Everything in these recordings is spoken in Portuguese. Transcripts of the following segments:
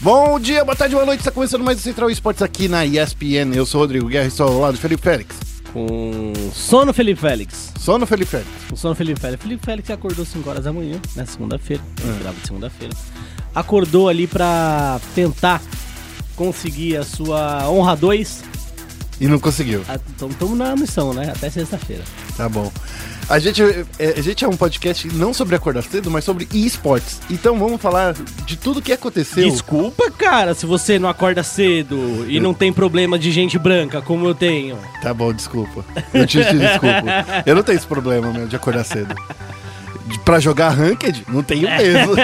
Bom dia, boa tarde, boa noite. Está começando mais o Central Esportes aqui na ESPN. Eu sou o Rodrigo Guerra e estou ao lado do Felipe Félix. Com sono Felipe Félix. Sono Felipe Félix. Com sono Felipe Félix. Felipe Félix acordou 5 horas da manhã, né? Segunda-feira. É. Grava de segunda-feira. Acordou ali pra tentar conseguir a sua honra 2. E não conseguiu. Então estamos na missão, né? Até sexta-feira. Tá bom. A gente, é, a gente é um podcast não sobre acordar cedo, mas sobre esportes. Então vamos falar de tudo que aconteceu. Desculpa, cara, se você não acorda cedo e não tem problema de gente branca, como eu tenho. Tá bom, desculpa. Eu te, te desculpo. Eu não tenho esse problema, meu, de acordar cedo. Pra jogar Ranked, não tenho mesmo.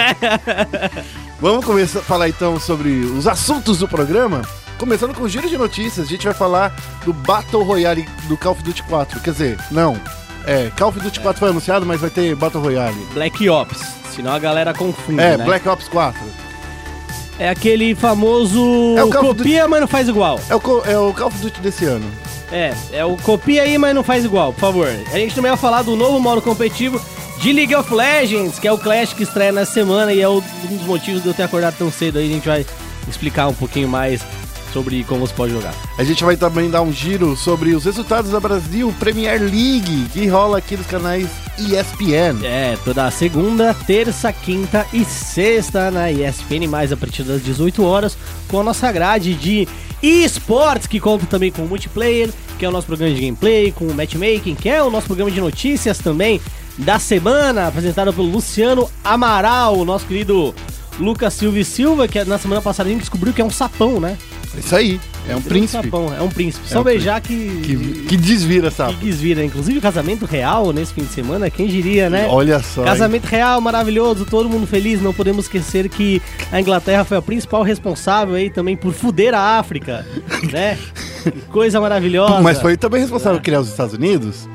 vamos começar a falar então sobre os assuntos do programa. Começando com o giro de notícias, a gente vai falar do Battle Royale do Call of Duty 4. Quer dizer, não, é, Call of Duty 4 foi anunciado, mas vai ter Battle Royale. Black Ops, senão a galera confunde, É, né? Black Ops 4. É aquele famoso É o Call of copia, mas não faz igual. É o, é o Call of Duty desse ano. É, é o copia aí, mas não faz igual, por favor. A gente também vai falar do novo modo competitivo de League of Legends, que é o Clash que estreia nessa semana e é um dos motivos de eu ter acordado tão cedo aí. A gente vai explicar um pouquinho mais sobre como você pode jogar. A gente vai também dar um giro sobre os resultados da Brasil Premier League, que rola aqui nos canais ESPN. É, toda segunda, terça, quinta e sexta na ESPN, mais a partir das 18 horas, com a nossa grade de esportes, que conta também com o multiplayer, que é o nosso programa de gameplay, com o matchmaking, que é o nosso programa de notícias também da semana, apresentado pelo Luciano Amaral, nosso querido Lucas Silva e Silva, que na semana passada a gente descobriu que é um sapão, né? Isso aí, é um príncipe sapão, é um príncipe. Só um beijar que, que desvira, que sabe? desvira. Inclusive, o casamento real nesse fim de semana, quem diria, né? Olha só. hein? Casamento real, maravilhoso, todo mundo feliz. Não podemos esquecer que a Inglaterra foi a principal responsável aí também por fuder a África, né? Que Coisa maravilhosa. Mas foi também responsável por criar os Estados Unidos?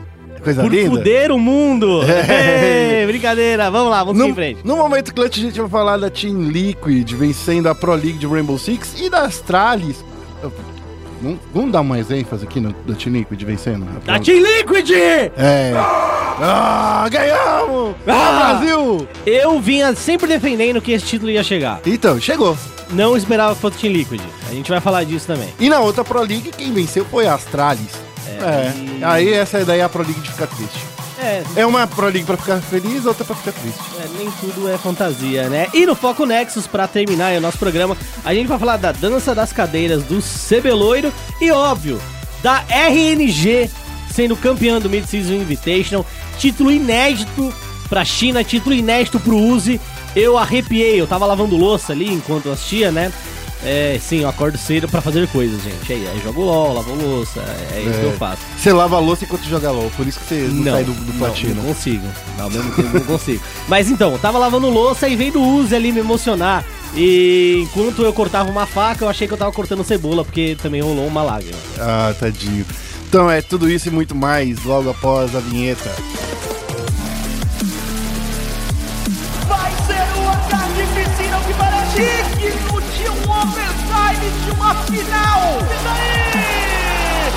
Coisa por linda. fuder o mundo. É. Ei, brincadeira, vamos lá, vamos No, em frente. no momento clutch a gente vai falar da Team Liquid vencendo a Pro League de Rainbow Six e da Astralis. Vamos, vamos dar mais ênfase aqui no, da Team Liquid vencendo? Da Team Liquid! É. Ah, ganhamos! Ah! Brasil! Eu vinha sempre defendendo que esse título ia chegar. Então, chegou. Não esperava que fosse Team Liquid. A gente vai falar disso também. E na outra Pro League, quem venceu foi a Astralis. É. e- Aí essa daí é a Pro League de ficar triste. É, É uma Pro League pra ficar feliz, outra pra ficar triste. É, nem tudo é fantasia, né? E no Foco Nexus, pra terminar aí o nosso programa, a gente vai falar da dança das cadeiras do Cebeloiro e, óbvio, da RNG sendo campeã do Mid-Season Invitational. Título inédito pra China, título inédito pro Uzi. Eu arrepiei, eu tava lavando louça ali enquanto assistia, né? É, sim, eu acordo cedo pra fazer coisas, gente. Aí, aí jogo LOL, lavo louça, é, isso que eu faço. Você lava a louça enquanto joga LOL, por isso que você não, sai do, do não, platino. Não consigo. Ao mesmo tempo não consigo. Mas então, eu tava lavando louça e veio do Uzi ali me emocionar. E enquanto eu cortava uma faca, eu achei que eu tava cortando cebola, porque também rolou uma lágrima. Ah, tadinho. Então é tudo isso e muito mais logo após a vinheta. De uma final. E daí?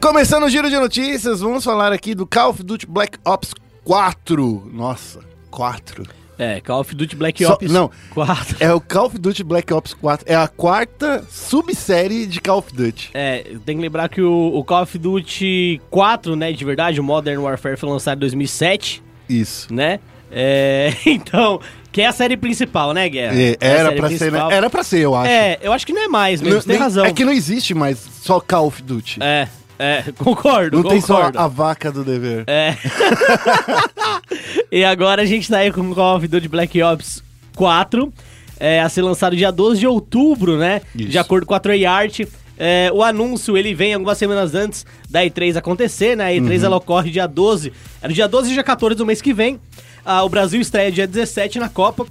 Começando o giro de notícias, vamos falar aqui do Call of Duty Black Ops 4. Nossa, 4. É, Call of Duty Black Só- Ops não. 4. É o Call of Duty Black Ops 4. É a quarta subsérie de Call of Duty. É, tem que lembrar que o, o Call of Duty 4, né, de verdade, o Modern Warfare foi lançado em 2007, Isso. né? É, então, que é a série principal, né, Guerra? É, É era série pra ser, né? principal. Era pra ser, eu acho. É, eu acho que não é mais mesmo, Não- tem nem- razão. É que não existe mais só Call of Duty. É, é, concordo, não tem só concordo. a vaca do dever. É. e agora a gente tá aí com o Call of Duty Black Ops 4, é, a ser lançado dia 12 de outubro, né? Isso. De acordo com a Treyarch. É, o anúncio ele vem algumas semanas antes da E3 acontecer, né? A E3 Uhum. ela ocorre dia 12, é no dia 12 e dia 14 do mês que vem. Ah, o Brasil estreia dia 17 na Copa.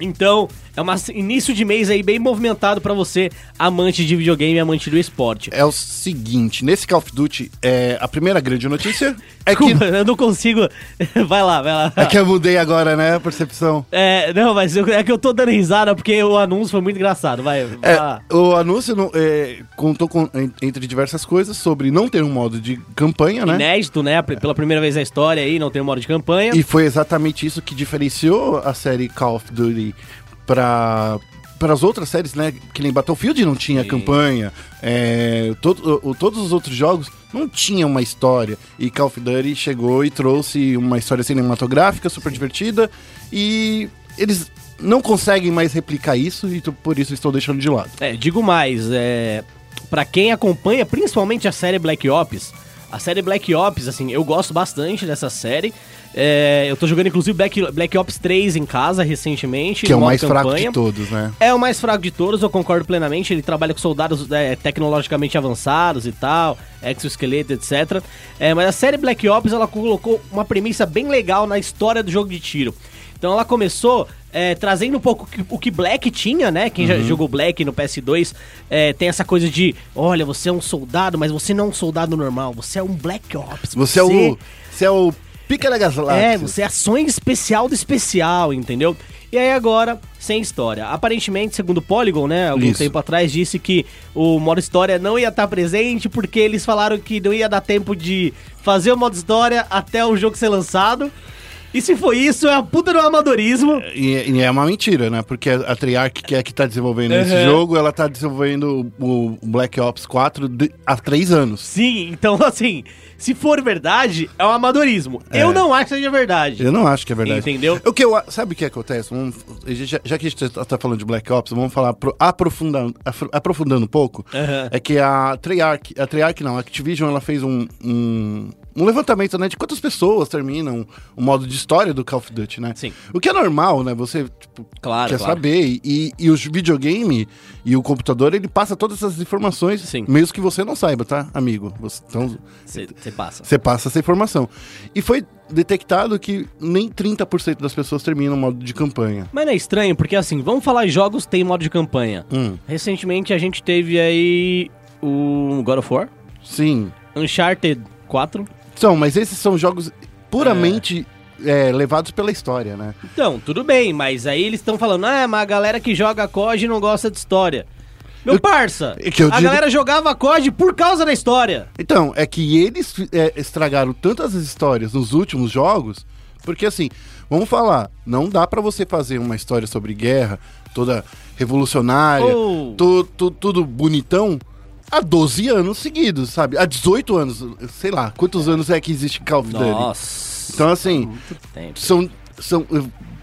Então, É um início de mês aí bem movimentado pra você, amante de videogame, amante do esporte. É o seguinte, nesse Call of Duty, é, a primeira grande notícia é que, Desculpa, eu não consigo. vai lá, vai lá. é que eu mudei agora, né, a percepção. É, não, mas eu- é que eu tô dando risada porque o anúncio foi muito engraçado. Vai, vai É, lá. o anúncio não- é, contou com- en- entre diversas coisas sobre não ter um modo de campanha, né? Inédito, né? Pela primeira vez na história aí, não tem um modo de campanha. E foi exatamente isso que diferenciou a série Call of Duty para para as outras séries, né? Que nem Battlefield não tinha Sim. campanha, é, todo- o- todos os outros jogos não tinham uma história. E Call of Duty chegou e trouxe uma história cinematográfica super divertida e eles não conseguem mais replicar isso e por isso estou deixando de lado. É, digo mais, é, para quem acompanha principalmente a série Black Ops, a série Black Ops, assim, eu gosto bastante dessa série. É, eu tô jogando inclusive Black, Black Ops 3 em casa recentemente. Que é o mais fraco campanha. de todos, né? É o mais fraco de todos, eu concordo plenamente. Ele trabalha com soldados é, tecnologicamente avançados e tal, exoesqueleto, etc. É, mas a série Black Ops ela colocou uma premissa bem legal na história do jogo de tiro. Então ela começou é, trazendo um pouco o que- Black tinha, né? Quem Uhum. já jogou Black no PS2 é, tem essa coisa de: olha, você é um soldado, mas você não é um soldado normal, você é um Black Ops. Você é o você é o pica da galáxia. É, você é ações especial do especial, entendeu? E aí agora, sem história. Aparentemente, segundo o Polygon, né, algum Isso. tempo atrás, disse que o modo história não ia estar presente porque eles falaram que não ia dar tempo de fazer o modo história até o jogo ser lançado. E se foi isso, é a puta do amadorismo. E, e é uma mentira, né? Porque a Treyarch, que é que tá desenvolvendo esse Uhum. jogo, ela tá desenvolvendo o, o Black Ops 4 de- há três anos. Sim, então assim, se for verdade, é um amadorismo. Eu não acho que seja verdade. Eu não acho que é verdade. Entendeu? O que eu, sabe o que acontece? Vamos- já, já que a gente tá, falando de Black Ops, vamos falar pro- aprofundando, afro- aprofundando um pouco. Aham. É que a Treyarch, a Treyarch não, a Activision, ela fez um, um, um levantamento, né, de quantas pessoas terminam o modo de história do Call of Duty, né? Sim. O que é normal, né? Você, tipo, Claro, quer claro. saber. E, e os videogame e o computador, ele passa todas essas informações, Sim. mesmo que você não saiba, tá, amigo? Você, então, Você passa. você passa essa informação. E foi detectado que nem 30% das pessoas terminam o modo de campanha. Mas não é estranho, porque assim, vamos falar em jogos tem modo de campanha. Hum, Recentemente a gente teve aí o God of War, sim. Uncharted 4. São, mas esses são jogos puramente é, levados pela história, né? Então, tudo bem, mas aí eles estão falando, ah, mas a galera que joga COD não gosta de história. Meu Eu- parça, é a digo- galera jogava COD por causa da história. Então, é que eles é, estragaram tantas histórias nos últimos jogos, porque assim, vamos falar, não dá pra você fazer uma história sobre guerra toda revolucionária, Oh. tu- tudo bonitão, há 12 anos seguidos, sabe? Há 18 anos, sei lá, quantos anos é que existe Call of Duty? Nossa. Então, assim, são, são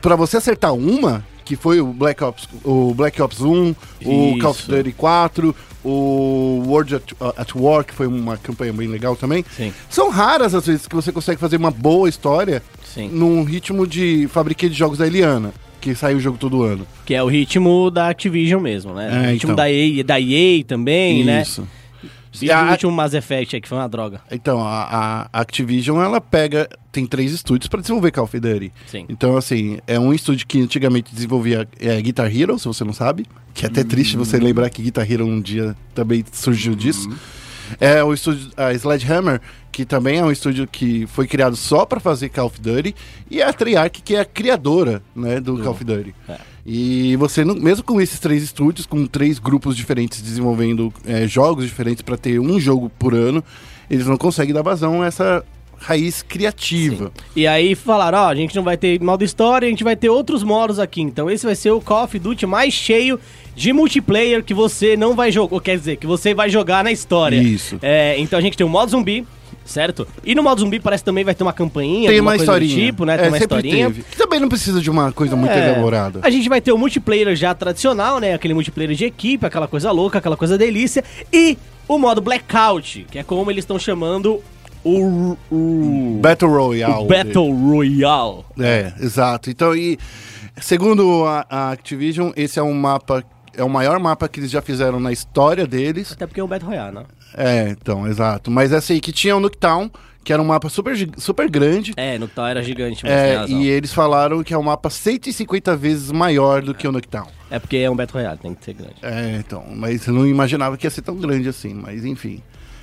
para você acertar uma, que foi o Black Ops, o Black Ops 1, o Call of Isso. Duty 4, o World at, at War, que foi uma campanha bem legal também. Sim. São raras as vezes que você consegue fazer uma boa história Sim. num ritmo de fabriquei de jogos da Eliana, que sai o jogo todo ano. Que é o ritmo da Activision mesmo, né? É, o ritmo então. da, EA, da EA também, né? Isso. E a- o último Mass Effect aí, que foi uma droga. Então, a, a Activision, ela pega. Tem três estúdios para desenvolver Call of Duty. Sim. Então, assim, é um estúdio que antigamente desenvolvia é, Guitar Hero, se você não sabe. Que é até triste você lembrar que Guitar Hero um dia também surgiu disso. É o estúdio a Sledgehammer, que também é um estúdio que foi criado só para fazer Call of Duty. E a Treyarch, que é a criadora né, do Call of Duty. É. E você, mesmo com esses três estúdios, com três grupos diferentes desenvolvendo é, jogos diferentes para ter um jogo por ano, eles não conseguem dar vazão a essa raiz criativa. E aí falaram, ó, a gente não vai ter modo história, a gente vai ter outros modos aqui. Então esse vai ser o Call of Duty mais cheio de multiplayer que você não vai jogar, quer dizer, que você vai jogar na história. Isso. É, então a gente tem o modo zumbi, certo? E no modo zumbi parece que também vai ter uma campainha, Tem uma historinha. tipo, né? É, Tem uma sempre historinha. teve. Que também não precisa de uma coisa muito É, elaborada. A gente vai ter o multiplayer já tradicional, né? Aquele multiplayer de equipe, aquela coisa louca, aquela coisa delícia. E o modo Blackout, que é como eles estão chamando o, o, Battle Royale. o Battle Royale. É, exato. Então, e segundo a, a Activision, esse é um mapa, é o maior mapa que eles já fizeram na história deles. Até porque é um Battle Royale, né? É, então, exato. Mas essa aí que tinha o Nuketown, que era um mapa super, super grande. É, no tal era gigante, mas tem É, razão. e eles falaram que é um mapa 150 vezes maior do que o Noctown. É porque é um Battle Royale, tem que ser grande. É, então, mas eu não imaginava que ia ser tão grande assim, mas enfim.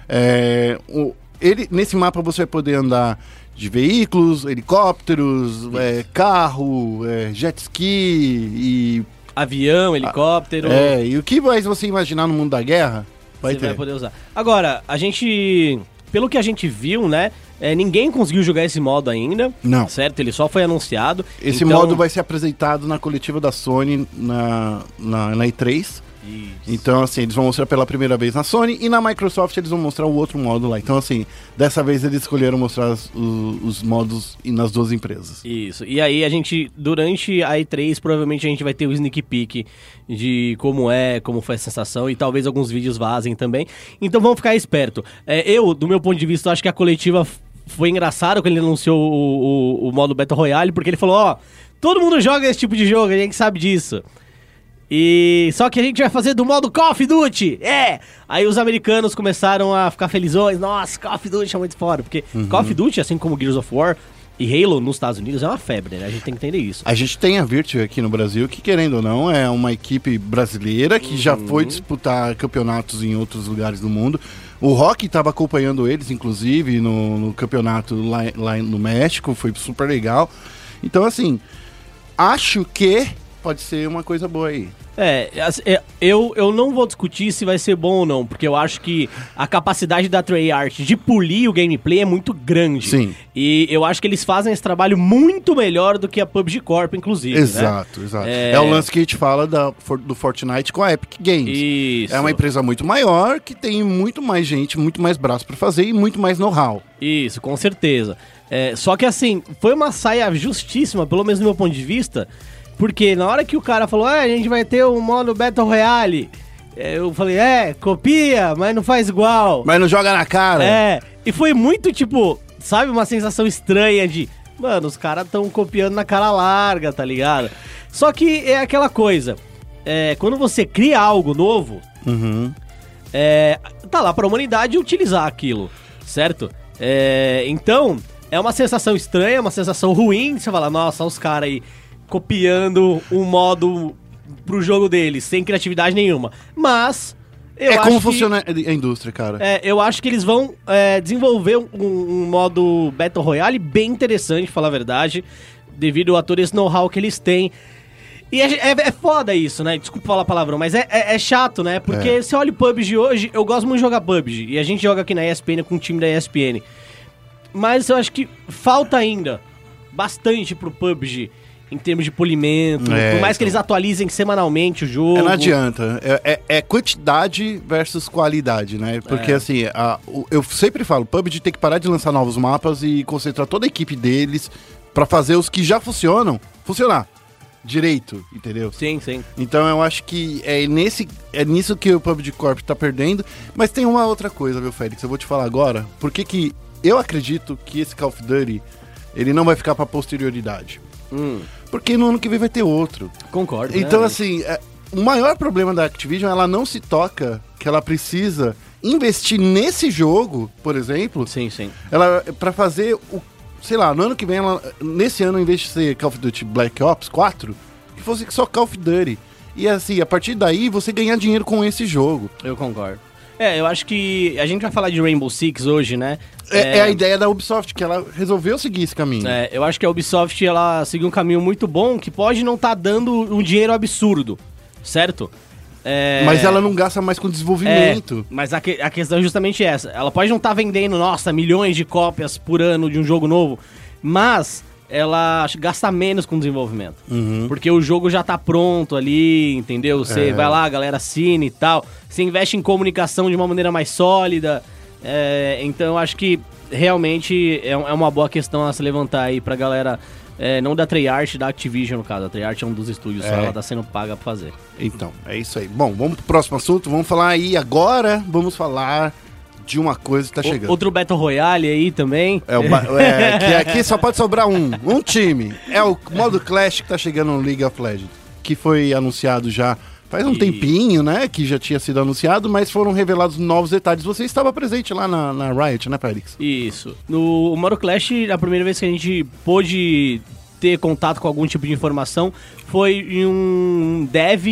É, o- ele, nesse mapa você vai poder andar de veículos, helicópteros, é, carro, é, jet ski e. Avião, helicóptero. É, e o que mais você imaginar no mundo da guerra? Vai você ter. vai poder usar. Agora, a gente. Pelo que a gente viu, né? é, ninguém conseguiu jogar esse modo ainda. Não. Certo? Ele só foi anunciado. Esse Então- modo vai ser apresentado na coletiva da Sony na, na, na E3. Isso. Então, assim, eles vão mostrar pela primeira vez na Sony e na Microsoft eles vão mostrar o outro modo lá. Então, assim, dessa vez eles escolheram mostrar as- o- os modos nas duas empresas. Isso. E aí a gente, durante a E3, provavelmente a gente vai ter o sneak peek de como é, como foi a sensação e talvez alguns vídeos vazem também. Então vamos ficar esperto. É, eu, do meu ponto de vista, acho que a coletiva foi engraçado quando ele anunciou o, o, o modo Battle Royale, porque ele falou, ó, todo mundo joga esse tipo de jogo, a gente sabe disso. E só que a gente vai fazer do modo Call of Duty. É! Aí os americanos começaram a ficar felizões. Nossa, Call of Duty é muito fora. Porque Call of Duty, assim como Gears of War e Halo nos Estados Unidos, é uma febre, né? A gente tem que entender isso. A gente tem a Virtue aqui no Brasil, que querendo ou não, é uma equipe brasileira que já foi disputar campeonatos em outros lugares do mundo. O Rock estava acompanhando eles, inclusive, no, no campeonato lá, lá no México, foi super legal. Então, assim, acho que pode ser uma coisa boa aí. É, é, eu, eu não vou discutir se vai ser bom ou não, porque eu acho que a capacidade da Treyarch de polir o gameplay é muito grande. Sim. E eu acho que eles fazem esse trabalho muito melhor do que a PUBG Corp, inclusive. né? Exato, exato. É- É... o lance que a gente fala da, do Fortnite com a Epic Games. Isso. É uma empresa muito maior, que tem muito mais gente, muito mais braço pra fazer e muito mais know-how. Isso, com certeza. É, só que assim, foi uma saia justíssima, pelo menos do meu ponto de vista, porque na hora que o cara falou, ah, a gente vai ter um modo Battle Royale, é, eu falei, é, copia, mas não faz igual. Mas não joga na cara. É, e foi muito tipo, sabe, uma sensação estranha de, mano, os caras tão copiando na cara larga, tá ligado? Só que é aquela coisa, é, quando você cria algo novo, Uhum. é, tá lá pra humanidade utilizar aquilo, certo? É, então, é uma sensação estranha, uma sensação ruim, você fala, nossa, os caras aí copiando um modo pro jogo deles, sem criatividade nenhuma. Mas, eu é acho como que- funciona a indústria, cara. é, eu acho que eles vão é, desenvolver um, um modo Battle Royale bem interessante, falar a verdade, devido a todo esse know-how que eles têm. E é, é, é foda isso, né? Desculpa falar palavrão, mas é, é, é chato, né? Porque É. você olha o PUBG hoje, eu gosto muito de jogar PUBG, e a gente joga aqui na ESPN com o time da ESPN. Mas eu acho que falta ainda bastante pro PUBG em termos de polimento, É, por mais que então. eles atualizem semanalmente o jogo. É, não adianta. É, é- é quantidade versus qualidade, né? Porque É. assim, a- o- eu sempre falo, o PUBG tem que parar de lançar novos mapas e concentrar toda a equipe deles pra fazer os que já funcionam funcionar direito, entendeu? Sim, sim. Então eu acho que é, nesse, é nisso que o PUBG Corp tá perdendo. Mas tem uma outra coisa, meu Félix, eu vou te falar agora. Por que que eu acredito que esse Call of Duty ele não vai ficar pra posterioridade? Hum, Porque no ano que vem vai ter outro. concordo. Então, né? assim, é, o maior problema da Activision, ela não se toca que ela precisa investir nesse jogo, por exemplo, Sim, sim. ela para fazer o, sei lá, no ano que vem, ela, nesse ano, em vez de ser Call of Duty Black Ops 4, que fosse só Call of Duty. E assim, a partir daí, você ganhar dinheiro com esse jogo. Eu concordo. É, eu acho que a gente vai falar de Rainbow Six hoje, né? É, é a ideia da Ubisoft, que ela resolveu seguir esse caminho. É, eu acho que a Ubisoft ela seguiu um caminho muito bom que pode não estar dando um dinheiro absurdo, certo? É, Mas ela não gasta mais com é, desenvolvimento. mas a, que- a questão é justamente essa. Ela pode não estar vendendo, nossa, milhões de cópias por ano de um jogo novo, mas ela gasta menos com desenvolvimento. Uhum. Porque o jogo já tá pronto ali, entendeu? Você É. vai lá, a galera assina e tal. Você investe em comunicação de uma maneira mais sólida. É, então eu acho que realmente é, é uma boa questão a se levantar aí pra galera. é, não da Treyarch, da Activision no caso. A Treyarch é um dos estúdios, só É. ela tá sendo paga pra fazer. Então, é isso aí. Bom, vamos pro próximo assunto. Vamos falar aí agora. Vamos falar de uma coisa que tá O- chegando. outro Battle Royale aí também. É, o é, que aqui só pode sobrar um, um time. É o modo Clash que tá chegando no League of Legends, que foi anunciado já Faz um E- tempinho, né, que já tinha sido anunciado, mas foram revelados novos detalhes. Você estava presente lá na, na Riot, né, Félix? Isso. No Mario Clash, a primeira vez que a gente pôde ter contato com algum tipo de informação foi em um dev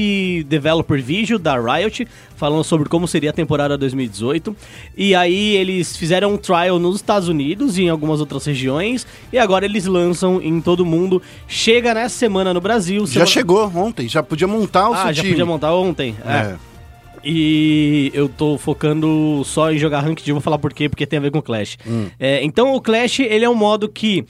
developer vídeo da Riot falando sobre como seria a temporada 2018 e aí eles fizeram um trial nos Estados Unidos e em algumas outras regiões e agora eles lançam em todo mundo chega nessa semana no Brasil Já semana- chegou ontem, já podia montar o ah seu já time. podia montar ontem é. É. E eu tô focando só em jogar Ranked, vou falar por quê, porque tem a ver com o Clash. É, então o Clash, ele é um modo que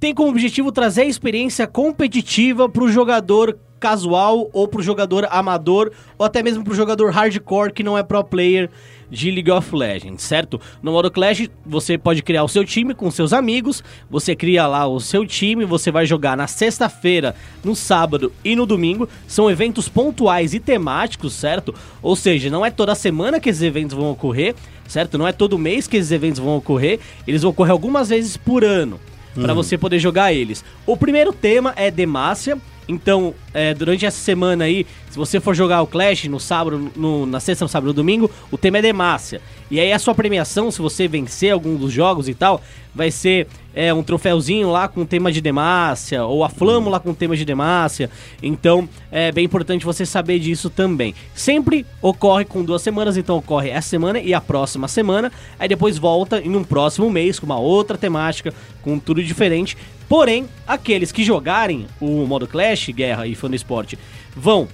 tem como objetivo trazer a experiência competitiva pro jogador casual ou pro jogador amador ou até mesmo pro jogador hardcore que não é pro player de League of Legends, certo? No modo Clash, você pode criar o seu time com seus amigos, você cria lá o seu time, você vai jogar na sexta-feira, no sábado e no domingo. São eventos pontuais e temáticos, certo? Ou seja, não é toda semana que esses eventos vão ocorrer, certo? Não é todo mês que esses eventos vão ocorrer, eles vão ocorrer algumas vezes por ano para você poder jogar eles. O primeiro tema é Demacia. Então, é, durante essa semana aí, se você for jogar o Clash no sábado, no- na sexta, no sábado no domingo, o tema é Demacia. E aí a sua premiação, se você vencer algum dos jogos e tal, vai ser é, um troféuzinho lá com tema de Demacia, ou a flâmula com tema de Demacia. Então, é bem importante você saber disso também. Sempre ocorre com duas semanas, então ocorre essa semana e a próxima semana. Aí depois volta em um próximo mês com uma outra temática, com tudo diferente. Porém, aqueles que jogarem o modo Clash, Guerra e Fã do Esporte vão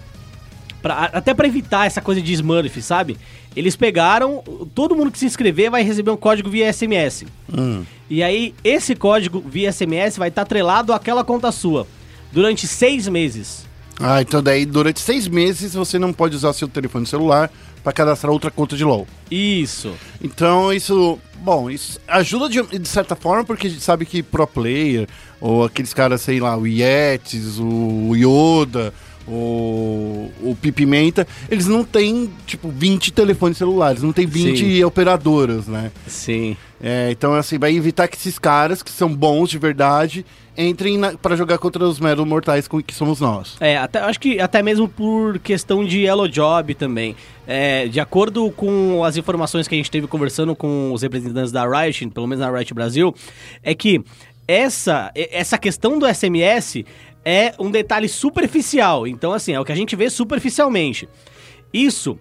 Pra- até pra evitar essa coisa de Smurf, sabe? Eles pegaram, todo mundo que se inscrever vai receber um código via SMS. E aí, esse código via SMS vai estar atrelado àquela conta sua durante seis meses. Ah, então daí durante seis meses você não pode usar seu telefone celular para cadastrar outra conta de LoL. Isso. Então isso, bom, isso ajuda de, de certa forma porque a gente sabe que pro player ou aqueles caras, sei lá, o Yetis, o Yoda, o, o Pipimenta, eles não têm tipo 20 telefones celulares, não tem 20 Sim. operadoras, né? Sim. É, então assim, vai evitar que esses caras que são bons de verdade entrem para jogar contra os meros mortais com- que somos nós. É, até, acho que até mesmo por questão de Yellow Job também. É, de acordo com as informações que a gente teve conversando com os representantes da Riot, pelo menos na Riot Brasil, é que essa, essa questão do SMS é um detalhe superficial. Então, assim, é o que a gente vê superficialmente. Isso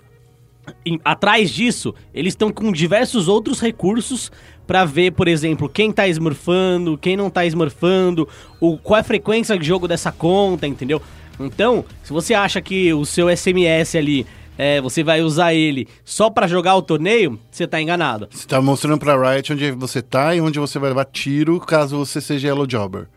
em- atrás disso, eles estão com diversos outros recursos pra ver, por exemplo, quem tá smurfando, quem não tá smurfando, o, qual é a frequência de jogo dessa conta, entendeu? Então, se você acha que o seu SMS ali, é, você vai usar ele só pra jogar o torneio, você tá enganado. Você tá mostrando pra Riot onde você tá e onde você vai levar tiro caso você seja Yellow Jobber.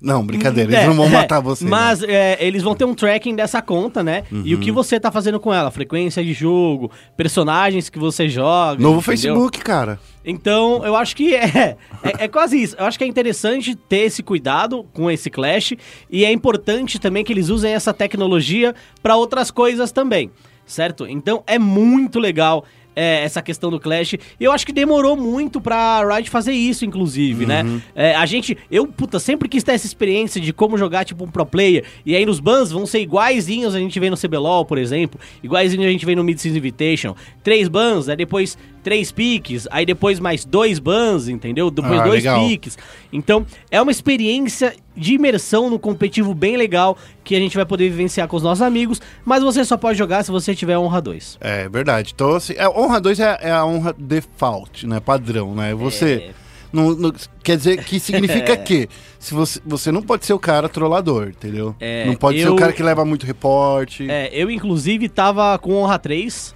Não, brincadeira, eles É, não vão é, matar você. Uhum. Mas é, eles vão ter um tracking dessa conta, né? E o que você tá fazendo com ela, frequência de jogo, personagens que você joga. Novo entendeu? Facebook, cara. Então, eu acho que é, é, é quase isso. Eu acho que é interessante ter esse cuidado com esse Clash e é importante também que eles usem essa tecnologia para outras coisas também, certo? Então, é muito legal é, essa questão do Clash. E eu acho que demorou muito pra Riot fazer isso, inclusive, né? É, a gente, eu, puta, sempre quis ter essa experiência de como jogar, tipo, um pro player. E aí nos bans vão ser iguaizinhos a gente vê no CBLOL, por exemplo. Iguaizinho a gente vê no Mid-Season Invitation. Três bans, aí depois três piques, aí depois mais dois bans, entendeu? Depois Ah, dois legal. piques. Então, é uma experiência de imersão no competitivo bem legal que a gente vai poder vivenciar com os nossos amigos, mas você só pode jogar se você tiver honra 2. É verdade. Então, assim, a honra 2 é, é a honra default, né? Padrão, né? Você. É. Não, não- quer dizer que significa que se você, você não pode ser o cara trollador, entendeu? É, não pode ser eu- o cara que leva muito reporte. É, eu inclusive tava com honra 3.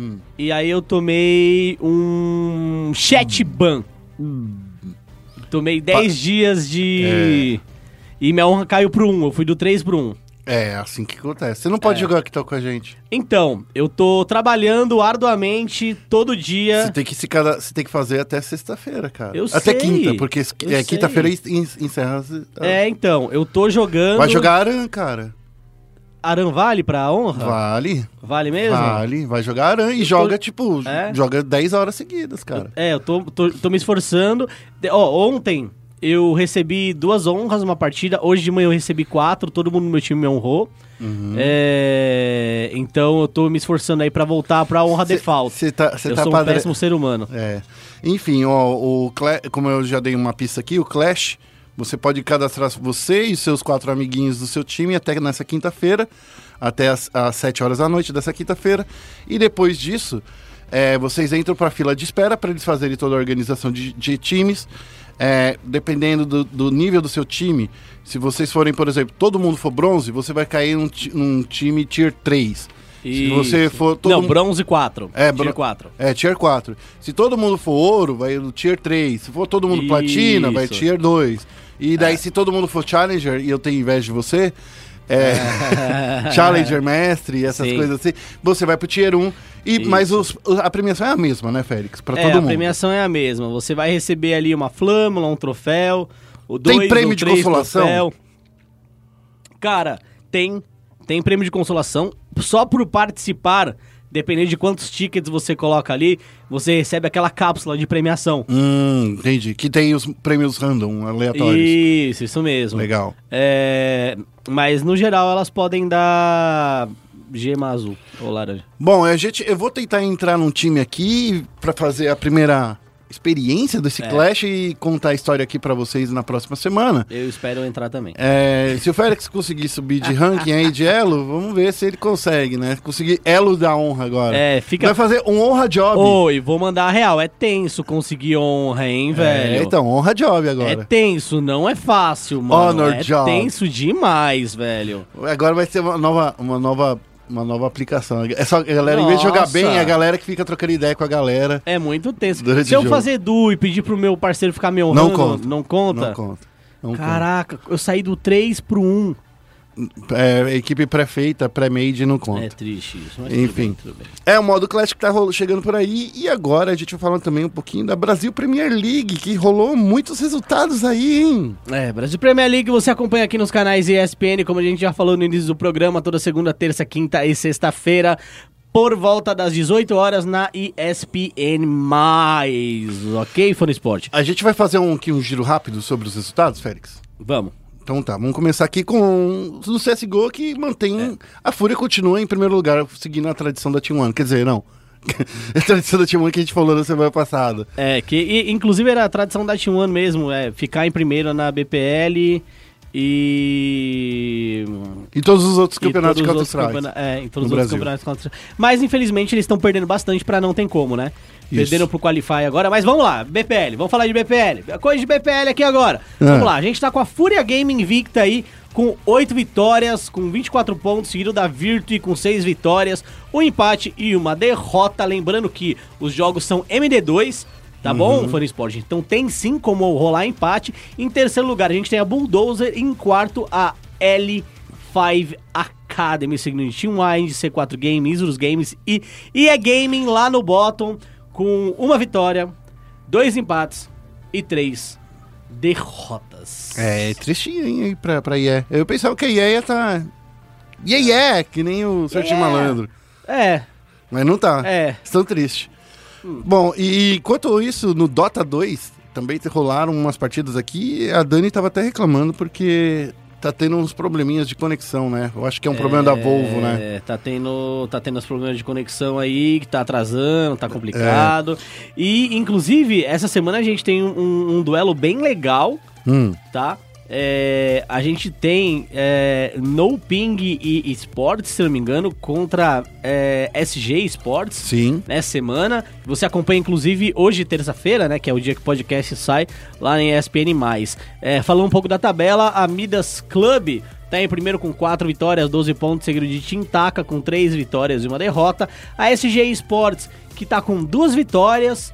Hum. E aí eu tomei um chat ban. Tomei 10 dias de. E minha honra caiu pro 1. Eu fui do 3 pro 1. É, assim que acontece. Você não pode É. jogar aqui tal com a gente. Então, eu tô trabalhando arduamente todo dia. Você tem que se cada, você tem que fazer até sexta-feira, cara. Eu até sei, quinta, porque é, quinta-feira en- encerra. as- É, então, eu tô jogando. Vai jogar Aran, cara. Aran vale pra honra? Vale. Vale mesmo? Vale. Vai jogar Aran e Eu joga, tô- tipo, É? joga 10 horas seguidas, cara. É, eu tô, tô, tô me esforçando. De- Ó, ontem eu recebi duas honras numa partida. Hoje de manhã eu recebi quatro, todo mundo no meu time me honrou. Uhum. É, então eu tô me esforçando aí pra voltar pra honra default. Você tá, cê eu tá sou um padre- péssimo ser humano. É. Enfim, ó, o Cla- como eu já dei uma pista aqui, o Clash, você pode cadastrar você e seus quatro amiguinhos do seu time até nessa quinta-feira, até as, às 7 horas da noite dessa quinta-feira. E depois disso, é, vocês entram para a fila de espera para eles fazerem toda a organização de, de times. É, dependendo do, do nível do seu time, se vocês forem, por exemplo, todo mundo for bronze, você vai cair num, num time tier 3. Se você Isso. for todo Não, bronze 4. É, bron- 4. É, tier 4. Se todo mundo for ouro, vai no tier 3. Se for todo mundo platina, vai Isso. tier 2. E daí, se todo mundo for challenger, e eu tenho inveja de você, é, challenger, mestre, essas Sim. coisas assim, você vai pro tier 1. E, mas os- a premiação é a mesma, né, Félix? Pra É, todo a mundo. premiação é a mesma. Você vai receber ali uma flâmula, um troféu, o Tem dois prêmio ou de consolação? troféu. Cara, tem. Tem prêmio de consolação. Só por participar, dependendo de quantos tickets você coloca ali, você recebe aquela cápsula de premiação. Hum, entendi. Que tem os prêmios random, aleatórios. Isso, isso mesmo. Legal. É, mas no geral elas podem dar gema azul ou laranja. Bom, a gente, eu vou tentar entrar num time aqui pra fazer a primeira experiência desse É. Clash e contar a história aqui pra vocês na próxima semana. Eu espero entrar também. É, se o Félix conseguir subir de ranking aí de elo, vamos ver se ele consegue, né? Conseguir elo da honra agora. É, fica. Vai fazer um honra job. Oi, vou mandar a real. É tenso conseguir honra, hein, velho? É, então, honra job É agora. tenso, não é fácil, mano. Honor é job. tenso demais, velho. Agora vai ser uma nova, uma nova, uma nova aplicação. É só a galera, em vez de jogar Nossa. bem, é a galera que fica trocando ideia com a galera. É muito tenso. Se eu jogo. fazer du e pedir pro meu parceiro ficar me honrando, Não conta. não conta? Não conta. Não Caraca, eu saí do 3 pro 1. É, equipe pré-feita, pré-made, não conta. É triste isso, mas Enfim. tudo bem, tudo bem. É o modo Classic que tá rolo- chegando por aí. E agora a gente vai falar também um pouquinho da Brasil Premier League, que rolou muitos resultados aí, hein? É, Brasil Premier League você acompanha aqui nos canais ESPN, como a gente já falou no início do programa, toda segunda, terça, quinta e sexta-feira, por volta das 18 horas na ESPN+, ok, Fone Esporte? A gente vai fazer um, aqui um giro rápido sobre os resultados, Félix? Vamos. Então tá, vamos começar aqui com o CSGO que mantém. É. A Fúria continua em primeiro lugar, seguindo a tradição da Team One. Quer dizer, não. a tradição da Team One que a gente falou na semana passada. É, que e, inclusive era a tradição da Team One mesmo, é ficar em primeiro na BPL e... E todos os outros campeonatos Counter-Strike. campeona- É, em todos no os outros Brasil. campeonatos Counter Mas infelizmente eles estão perdendo bastante pra não tem como, né? Isso. Perdendo pro Qualify agora, mas vamos lá, BPL, vamos falar de BPL. Coisa de BPL aqui agora. Ah. Vamos lá, a gente tá com a Fúria Game invicta aí, com 8 vitórias, com 24 pontos, seguido da Virtue com 6 vitórias, um empate e uma derrota. Lembrando que os jogos são MD2, tá Uhum. bom, Fone Sport? Então tem sim como rolar empate. Em terceiro lugar, a gente tem a Bulldozer, em quarto, a L5 Academy, seguindo Team Wind, C4 Games, Isurus Games e EA Gaming lá no bottom, com uma vitória, dois empates e três derrotas. É, tristinho, hein, aí pra, pra IE. Eu pensava que a IE ia tá. IE, yeah, que nem o Certinho Yeah. Malandro. É, Mas não tá. é. Estão tristes. Bom, e enquanto isso, no Dota 2, também rolaram umas partidas aqui. A Dani tava até reclamando porque tá tendo uns probleminhas de conexão, né? Eu acho que é um problema da Volvo, né? É, tá tendo, tá tendo os problemas de conexão aí, que tá atrasando, tá complicado. E, inclusive, essa semana a gente tem um, um duelo bem legal, Hum. tá? É, a gente tem é, No Ping e Sports, se não me engano, contra é, SG Sports Sim. nessa semana. Você acompanha, inclusive, hoje, terça-feira, né? Que é o dia que o podcast sai lá em ESPN. É, falando um pouco da tabela, a Midas Club tá em primeiro com 4 vitórias, 12 pontos, seguido de Tintaka com 3 vitórias e uma derrota. A SG Sports, que tá com duas vitórias.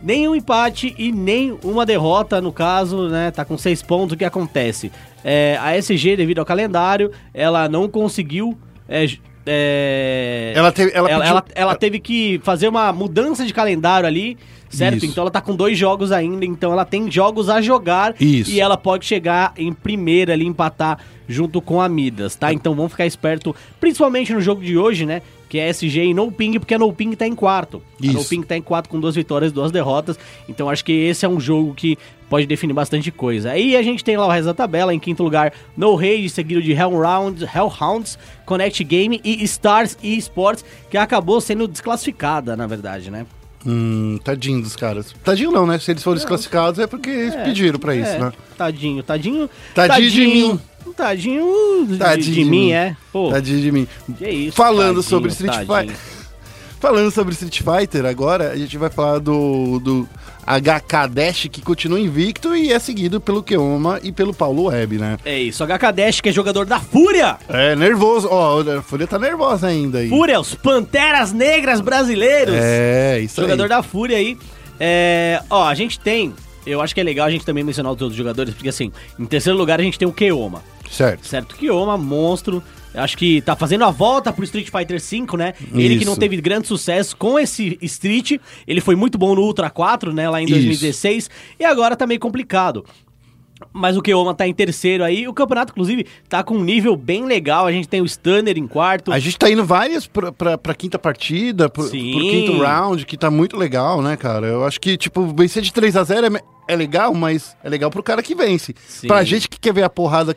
Nenhum empate e nem uma derrota, no caso, né? Tá com seis pontos. O que acontece? É, a SG, devido ao calendário, ela não conseguiu. é, é, Ela teve. Ela, ela, pediu- ela, ela teve que fazer uma mudança de calendário ali, certo? Isso. Então ela tá com dois jogos ainda, então ela tem jogos a jogar Isso. e ela pode chegar em primeira ali, empatar junto com a Midas, tá? Então vamos ficar esperto, principalmente no jogo de hoje, né? Que é SG e No Ping, porque a No Ping tá em quarto. A Isso. No Ping tá em quarto com duas vitórias e duas derrotas. Então acho que esse é um jogo que pode definir bastante coisa. Aí a gente tem lá o resto da tabela, em quinto lugar, No Rage, seguido de Hellround, Hellhounds, Connect Game e Stars Esports, que acabou sendo desclassificada, na verdade, né? Hum, tadinho dos caras. Tadinho não, né? Se eles foram desclassificados é porque eles pediram pra isso, É, né? Tadinho, tadinho. Tadinho de mim. Tadinho de, Tadinho de mim, é. Pô, Tadinho de mim. que isso. Falando tadinho, sobre Street. Fighter. Falando sobre Street Fighter, agora a gente vai falar do, do HK Dash, que continua invicto e é seguido pelo Keoma e pelo Paulo Web, né? É isso, HK Dash, que é jogador da Fúria. É, nervoso. Ó, a Folha tá nervosa ainda aí. Fúria, os Panteras Negras brasileiros. É, isso jogador aí. da Fúria aí. É, ó, a gente tem. Eu acho que é legal a gente também mencionar os outros jogadores, porque assim, em terceiro lugar a gente tem o Keoma. Certo. Certo? Keoma, monstro. Acho que tá fazendo a volta pro Street Fighter V, né? Ele que não Isso. teve grande sucesso com esse Street. Ele foi muito bom no Ultra 4, né? Lá em Isso. 2016. E agora tá meio complicado. Mas o Keoma tá em terceiro aí. O campeonato, inclusive, tá com um nível bem legal. A gente tem o Stunner em quarto. A gente tá indo várias pra, pra, pra quinta partida, pro, pro quinto round, que tá muito legal, né, cara? Eu acho que, tipo, vencer de 3 a 0 é, é legal, mas é legal pro cara que vence. Sim. Pra gente que quer ver a porrada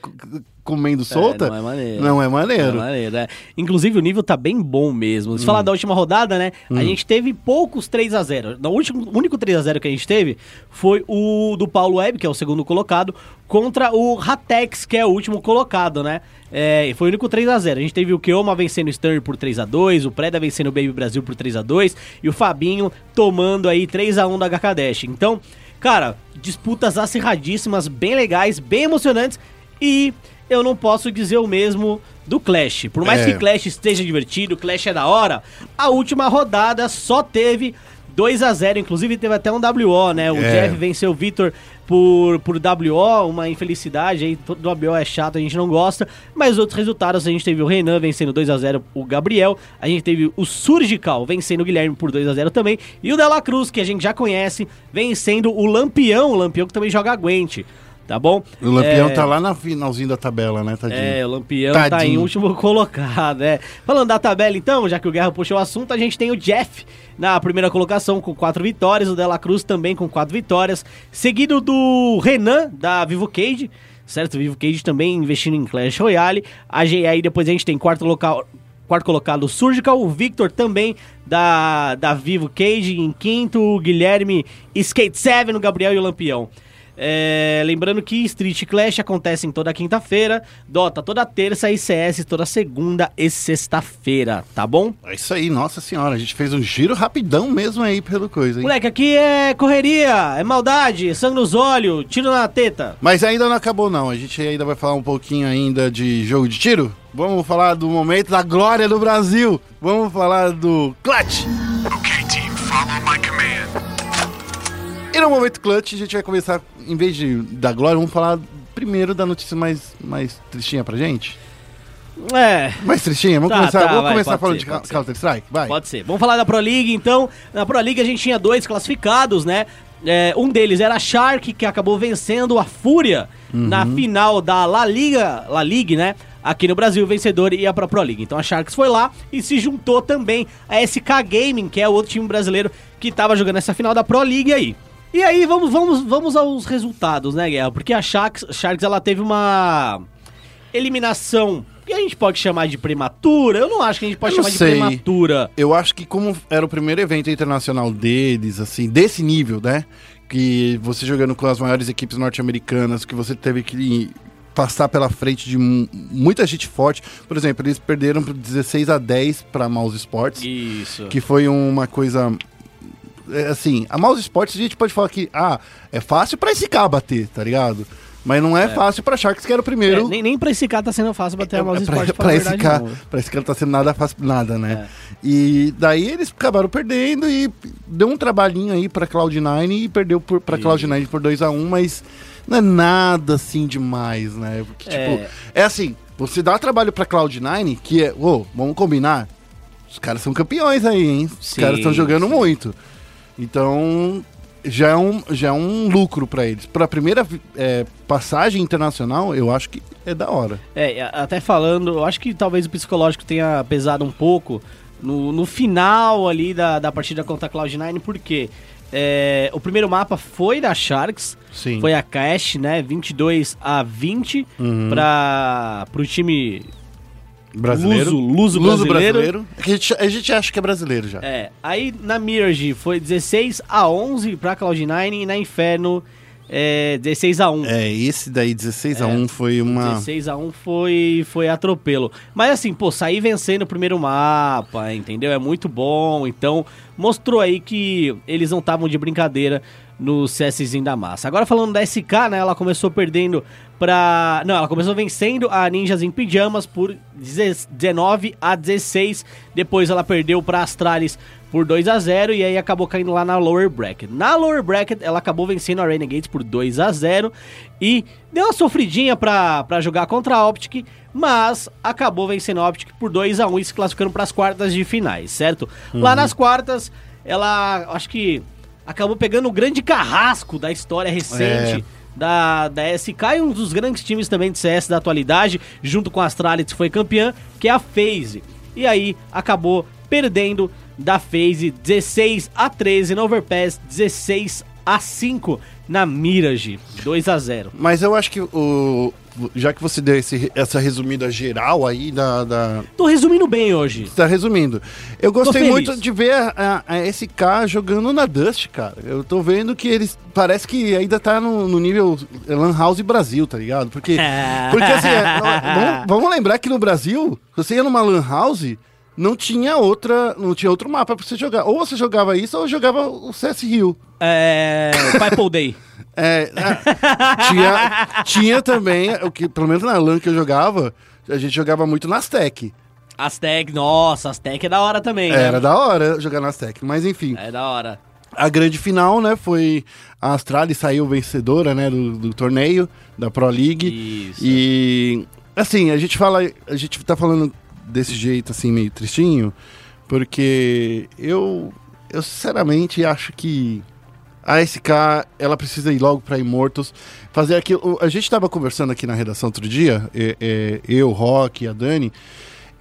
comendo solta, não é maneiro. não é maneiro. É maneiro, é. Inclusive, o nível tá bem bom mesmo. Se Hum. falar da última rodada, né? A gente teve poucos 3 a 0 O último, único 3 a 0 que a gente teve foi o do Paulo Web, que é o segundo colocado, contra o Ratex, que é o último colocado, né? É, e foi o único 3 a 0 A gente teve o Keoma vencendo o Stern por 3 a 2 o Preda vencendo o Baby Brasil por 3 a 2 e o Fabinho tomando aí 3 a 1 da HK Dash. Então, cara, disputas acirradíssimas, bem legais, bem emocionantes e eu não posso dizer o mesmo do Clash. Por mais É. que Clash esteja divertido, Clash é da hora, a última rodada só teve 2 a 0 inclusive teve até um WO, né? O É. Jeff venceu o Victor por, por WO, uma infelicidade aí, WO é chato, a gente não gosta, mas outros resultados, a gente teve o Renan vencendo 2 a 0 o Gabriel, a gente teve o Surgical vencendo o Guilherme por 2 a 0 também, e o Dela Cruz, que a gente já conhece, vencendo o Lampião, o Lampião que também joga Aguente. Tá bom? O Lampião É, tá lá na finalzinho da tabela, né, tadinho? é, o Lampião tá em Tadinho. último colocado, é. Falando da tabela, então, já que o Guerra puxou o assunto, a gente tem o Jeff na primeira colocação com quatro vitórias, o Dela Cruz também com quatro vitórias, seguido do Renan, da Vivo Cage, certo? Vivo Cage também investindo em Clash Royale. A G- aí depois a gente tem quarto local. Quarto colocado o Surgical, o Victor também da, da Vivo Cage em quinto, o Guilherme Skate 7, o Gabriel e o Lampião. É, lembrando que Street Clash acontece em toda quinta-feira, Dota toda terça e CS toda segunda e sexta-feira, tá bom? É isso aí, nossa senhora, a gente fez um giro rapidão mesmo aí pelo coisa, hein? Moleque, aqui é correria, é maldade, sangue nos olhos, tiro na teta. Mas ainda não acabou não, a gente ainda vai falar um pouquinho ainda de jogo de tiro. Vamos falar do momento da glória do Brasil. Vamos falar do Clutch. Okay, E no momento Clutch a gente vai começar, em vez de da glória, vamos falar primeiro da notícia mais, mais tristinha pra gente. É, Mais tristinha? Vamos Tá, começar, tá, vamos vai, começar falando ser, de. Counter-Strike? Vai. Pode ser. Vamos falar da Pro League, então. Na Pro League a gente tinha dois classificados, né? É, um deles era a Shark, que acabou vencendo a Fúria na final da La Liga, La League, né? Aqui no Brasil, o vencedor ia pra Pro League. Então a Sharks foi lá e se juntou também a SK Gaming, que é o outro time brasileiro que tava jogando essa final da Pro League aí. E aí, vamos, vamos, vamos aos resultados, né, Guerra? Porque a Sharks, Sharks ela teve uma eliminação que a gente pode chamar de prematura. Eu não acho que a gente pode chamar de sei. prematura. Eu acho que como era o primeiro evento internacional deles, assim, desse nível, né? Que você jogando com as maiores equipes norte-americanas, que você teve que passar pela frente de mu- muita gente forte. Por exemplo, eles perderam por 16 a 10 para Mouse Sports, Isso. que foi uma coisa assim, a Mouse Sports a gente pode falar que ah, é fácil pra esse cara bater, tá ligado? Mas não é, fácil pra Sharks que era o primeiro É, nem, nem pra esse cara tá sendo fácil bater a mouse é, pra, esporte, pra esse cara, não. É. pra esse cara tá sendo nada fácil, nada, né? E daí eles acabaram perdendo e deu um trabalhinho aí pra Cloud9 e perdeu por, pra E- Cloud9 por 2x1, mas não é nada assim demais, né? Porque, É. tipo, é assim, você dá trabalho pra Cloud9, que é, ô, vamos combinar, os caras são campeões aí, hein? Os Sim, caras estão jogando sim. muito. Então, já é um, já é um lucro pra eles. Pra primeira é, passagem internacional, eu acho que é da hora. É, a- até falando, eu acho que talvez o psicológico tenha pesado um pouco, no, no final ali da, da partida contra a Cloud9, porque é, o primeiro mapa foi da Sharks, Sim. foi a Cash, né? 22 a 20 para pro time Brasileiro. Luso, luso brasileiro. É que a, gente, a gente acha que é brasileiro já. É, aí na Mirage foi 16 a 11 pra Cloud9 e na Inferno é, 16 a 1. É, esse daí, 16 a 1 foi uma. 16 a 1 foi, foi atropelo. Mas assim, pô, sair vencendo o primeiro mapa, entendeu? É muito bom. Então, mostrou aí que eles não estavam de brincadeira no CSzinho da massa. Agora falando da SK, né? Ela começou perdendo pra. Não, ela começou vencendo a Ninjas em Pijamas por 19 a 16. Depois ela perdeu pra Astralis por 2 a 0 e aí acabou caindo lá na lower bracket. Na lower bracket, ela acabou vencendo a Renegades por 2 a 0 e deu uma sofridinha pra, pra jogar contra a Optic, mas acabou vencendo a Optic por 2 a 1 e se classificando para as quartas de finais, certo? Lá nas quartas, ela acho que acabou pegando o grande carrasco da história recente. É. Da, da SK e um dos grandes times também de CS da atualidade, junto com a Astralis foi campeã, que é a FaZe. E aí acabou perdendo da FaZe 16 a 13 no Overpass, 16 a 5 na Mirage, 2 a 0. Mas eu acho que o. Já que você deu esse- essa resumida geral aí da. da Tô resumindo bem hoje. tá resumindo. Eu gostei muito de ver a, a- a SK jogando na Dust, cara. Eu tô vendo que eles. Parece que ainda tá no, no nível Lan House Brasil, tá ligado? Porque. Porque assim, é, vamos, vamos lembrar que no Brasil, você ia numa Lan House. Não tinha outra, não tinha outro mapa pra você jogar. Ou você jogava isso ou jogava o CS Rio. É. Pipe Day. É, é, tinha, tinha também, o que, pelo menos na LAN que eu jogava, a gente jogava muito na Aztec. Aztec, nossa, Aztec é da hora também, né? Era da hora jogar na Aztec. Mas enfim, É da hora. a grande final, né, foi a Astralis saiu vencedora, né, do, do torneio, da Pro League. Isso. E, assim, a gente fala, a gente tá falando desse jeito, assim, meio tristinho, porque eu, eu sinceramente acho que a SK, ela precisa ir logo pra Immortals, fazer aquilo. A gente tava conversando aqui na redação outro dia, eu, Rock, a Dani,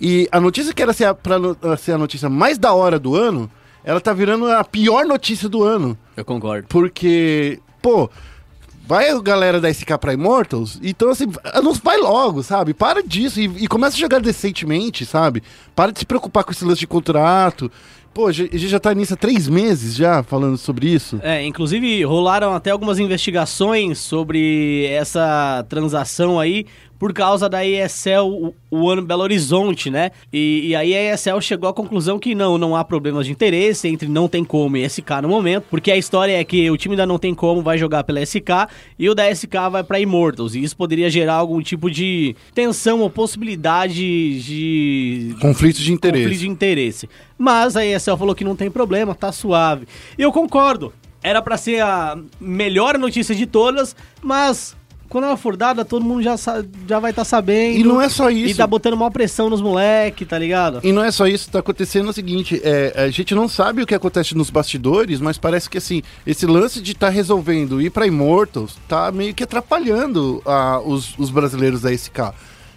e a notícia que era ser a, pra ser a notícia mais da hora do ano, ela tá virando a pior notícia do ano. Eu concordo. Porque, pô, vai a galera da SK pra Immortals, então assim, não vai logo, sabe? Para disso e, e começa a jogar decentemente, sabe? Para de se preocupar com esse lance de contrato. Pô, a gente já tá nisso há três meses já falando sobre isso. É, inclusive rolaram até algumas investigações sobre essa transação aí por causa da ESL One Belo Horizonte, né? E, e aí a ESL chegou à conclusão que não, não há problemas de interesse entre não tem como e SK no momento, porque a história é que o time da não tem como vai jogar pela SK e o da SK vai pra Immortals, e isso poderia gerar algum tipo de tensão ou possibilidade de Conflito de interesse. conflito de interesse. Mas a ESL falou que não tem problema, tá suave. E eu concordo. Era pra ser a melhor notícia de todas, mas quando ela for dada, todo mundo já, já vai estar sabendo. E não é só E isso. tá botando maior pressão nos moleque, tá ligado? E não é só isso, tá acontecendo o seguinte, é, a gente não sabe o que acontece nos bastidores, mas parece que assim, esse lance de estar resolvendo ir pra Immortals tá meio que atrapalhando ah, os, os brasileiros da SK.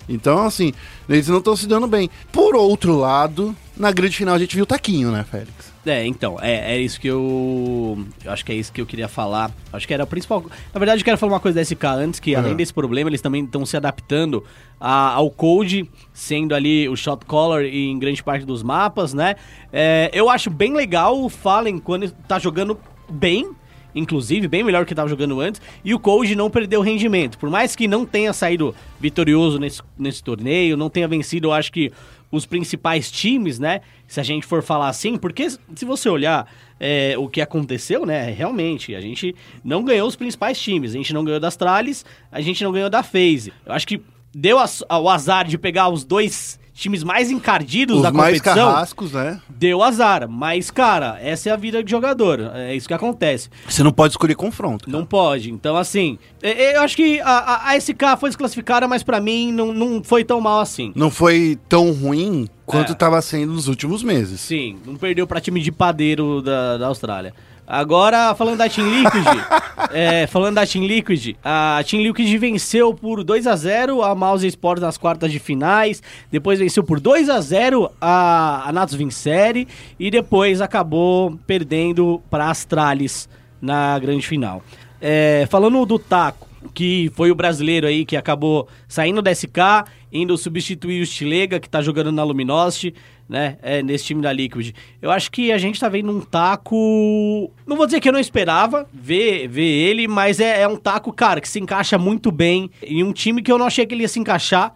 Então, assim, eles não estão se dando bem. Por outro lado, na grande final a gente viu o Taquinho, né, Félix? É, então, é, é isso que eu. Eu acho que é isso que eu queria falar. Acho que era o principal. Na verdade, eu quero falar uma coisa da SK antes, que além Uhum. desse problema, eles também estão se adaptando a- ao code, sendo ali o shot caller em grande parte dos mapas, né? É, eu acho bem legal o Fallen quando tá jogando bem. Inclusive, bem melhor que tava jogando antes. E o Code não perdeu rendimento. Por mais que não tenha saído vitorioso nesse, nesse torneio, não tenha vencido, eu acho que os principais times, né? Se a gente for falar assim, porque se você olhar é, o que aconteceu, né? Realmente, a gente não ganhou os principais times. A gente não ganhou das Trales, a gente não ganhou da FaZe. Eu acho que deu as- o azar de pegar os dois times mais encardidos Os da mais competição. carrascos, né? Deu azar, mas cara, essa é a vida de jogador, é isso que acontece. Você não pode escolher confronto. cara. Não pode. Então, assim, é- é, eu acho que a, a, SK foi desclassificada, mas pra mim não, não foi tão mal assim. Não foi tão ruim quanto É. estava sendo nos últimos meses. Sim, não perdeu pra time de padeiro da, da Austrália. Agora, falando da Team Liquid, é, falando da Team Liquid, a Team Liquid venceu por 2 a 0 a Mouse Sports nas quartas de finais, depois venceu por 2 a 0 a, a Natus Vincere e depois acabou perdendo para Astralis na grande final. É, falando do Taco, que foi o brasileiro aí que acabou saindo da SK, indo substituir o Stilega, que tá jogando na Luminosity, né, é, nesse time da Liquid. Eu acho que a gente tá vendo um taco... Não vou dizer que eu não esperava ver, ver ele, mas é, é um taco, cara, que se encaixa muito bem em um time que eu não achei que ele ia se encaixar.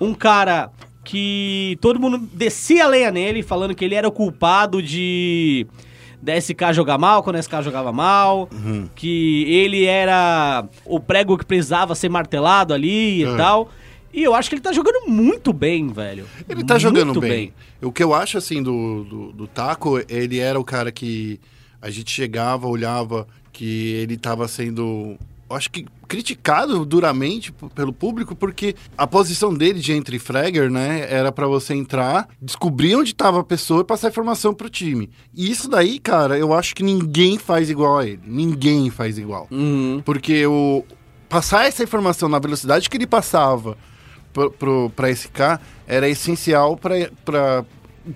Um cara que todo mundo descia a lenha nele, falando que ele era o culpado de da SK jogar mal quando a SK jogava mal, que ele era o prego que precisava ser martelado ali e Uhum. tal. E eu acho que ele tá jogando muito bem, velho. Ele tá Muito jogando bem. O que eu acho, assim, do, do, do Taco, ele era o cara que a gente chegava, olhava, que ele tava sendo, acho que criticado duramente pelo público, porque a posição dele de entry fragger, né, era pra você entrar, descobrir onde tava a pessoa e passar informação pro time. E isso daí, cara, eu acho que ninguém faz igual a ele. Ninguém faz igual. Uhum. Porque o passar essa informação na velocidade que ele passava pra SK era essencial para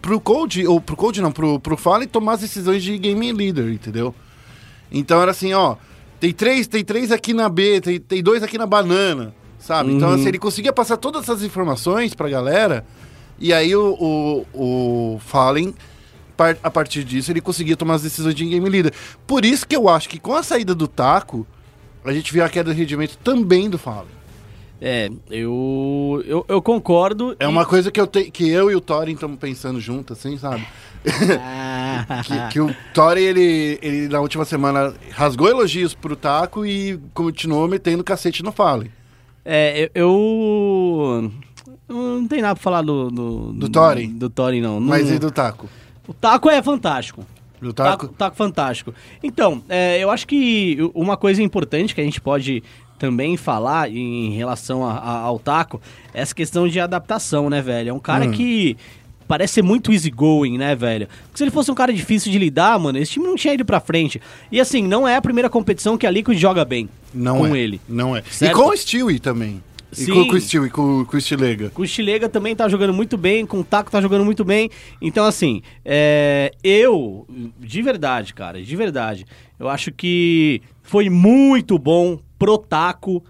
pro Code, ou pro Code não, pro, pro Fallen tomar as decisões de game leader, entendeu? Então era assim, ó, tem três, tem três aqui na B, tem, tem dois aqui na banana, sabe? Então Uhum. assim, ele conseguia passar todas essas informações pra galera, e aí o, o, o Fallen, a partir disso, ele conseguia tomar as decisões de game leader. Por isso que eu acho que com a saída do Taco, a gente viu a queda de rendimento também do Fallen. É, eu, eu, eu concordo. É e- uma coisa que eu, te, que eu e o Thorin estamos pensando junto, assim, sabe? que, que o Thorin, ele, ele na última semana rasgou elogios pro Taco e continuou metendo cacete no Fallen. É, eu. eu Não tem nada pra falar do. Do, Do Thorin? Do Thorin, não. Não- Mas e do Taco? O Taco é fantástico. Do Taco, Taco? taco fantástico. Então, é, eu acho que uma coisa importante que a gente pode também falar em relação a- a- ao Taco essa questão de adaptação, né, velho? É um Hum. cara que parece ser muito easygoing, né, velho? Porque se ele fosse um cara difícil de lidar, mano, esse time não tinha ido pra frente. E assim, não é a primeira competição que a Liquid joga bem Não com é. ele. Não é. Certo? E com o Stewie também. E Sim. com, com o Stewie, com, com o Stilega. Com o Stilega também tá jogando muito bem, com o Taco tá jogando muito bem. Então, assim, é, eu, de verdade, cara, de verdade, eu acho que foi muito bom pro Taco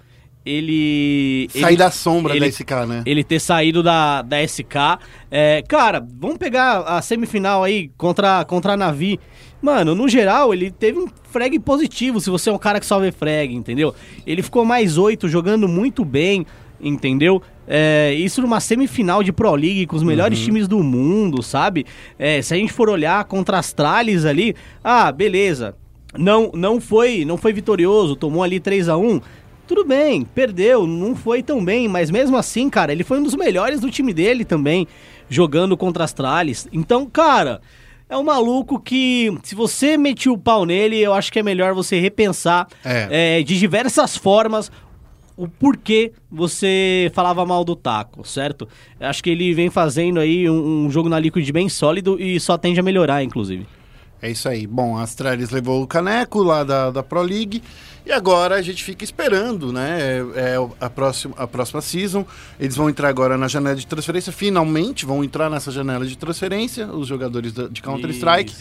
ele. Sair ele- da sombra ele- da SK, né? ele ter saído da, da SK. É, cara, vamos pegar a semifinal aí contra, contra a Navi. Mano, no geral, ele teve um frag positivo, se você é um cara que só vê frag, entendeu? Ele ficou mais 8, jogando muito bem, entendeu? É, isso numa semifinal de Pro League com os melhores times do mundo, sabe? É, se a gente for olhar contra as Trales ali, ah, beleza. Não, não foi, não foi vitorioso, tomou ali 3 a 1 tudo bem, perdeu, não foi tão bem, mas mesmo assim, cara, ele foi um dos melhores do time dele também, jogando contra as Trales. Então, cara, é um maluco que, se você meter o pau nele, eu acho que é melhor você repensar É. é, de diversas formas o porquê você falava mal do Taco, certo? Eu acho que ele vem fazendo aí um, um jogo na Liquid bem sólido e só tende a melhorar, inclusive. É isso aí. Bom, a Astralis levou o caneco lá da, da Pro League e agora a gente fica esperando, né? É, é a, próxima, a próxima season. Eles vão entrar agora na janela de transferência. Finalmente vão entrar nessa janela de transferência, os jogadores da- de Counter-Strike.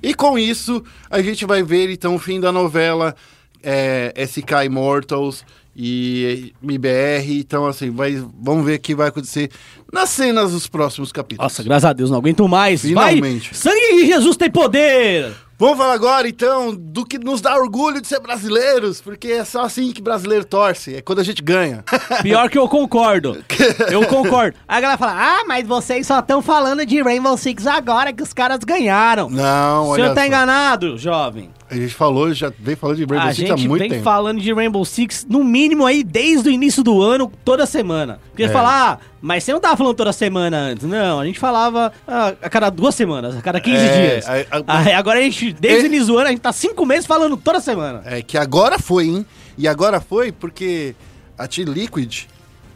E com isso, a gente vai ver então o fim da novela é, SK Immortals e MBR. Então, assim, vai, vamos ver o que vai acontecer nas cenas dos próximos capítulos. Nossa, graças a Deus, não aguento mais. Finalmente. Vai, sangue de Jesus tem poder! Vamos falar agora, então, do que nos dá orgulho de ser brasileiros, porque é só assim que brasileiro torce, é quando a gente ganha. Pior que eu concordo. Eu concordo. A galera fala: Ah, mas vocês só estão falando de Rainbow Six agora que os caras ganharam. Não, o olha senhor tá só. enganado, jovem. A gente falou, já veio falando de Rainbow a Six há gente muito vem tempo. falando de Rainbow Six, no mínimo aí, desde o início do ano, toda semana. Porque É. falar, ah, mas você não tava falando toda semana antes. Não, a gente falava ah, a cada duas semanas, a cada 15 É, dias. a- a- Aí agora a gente, desde É. o início do ano, a gente tá cinco meses falando toda semana. É que agora foi, hein? E agora foi porque a Team Liquid,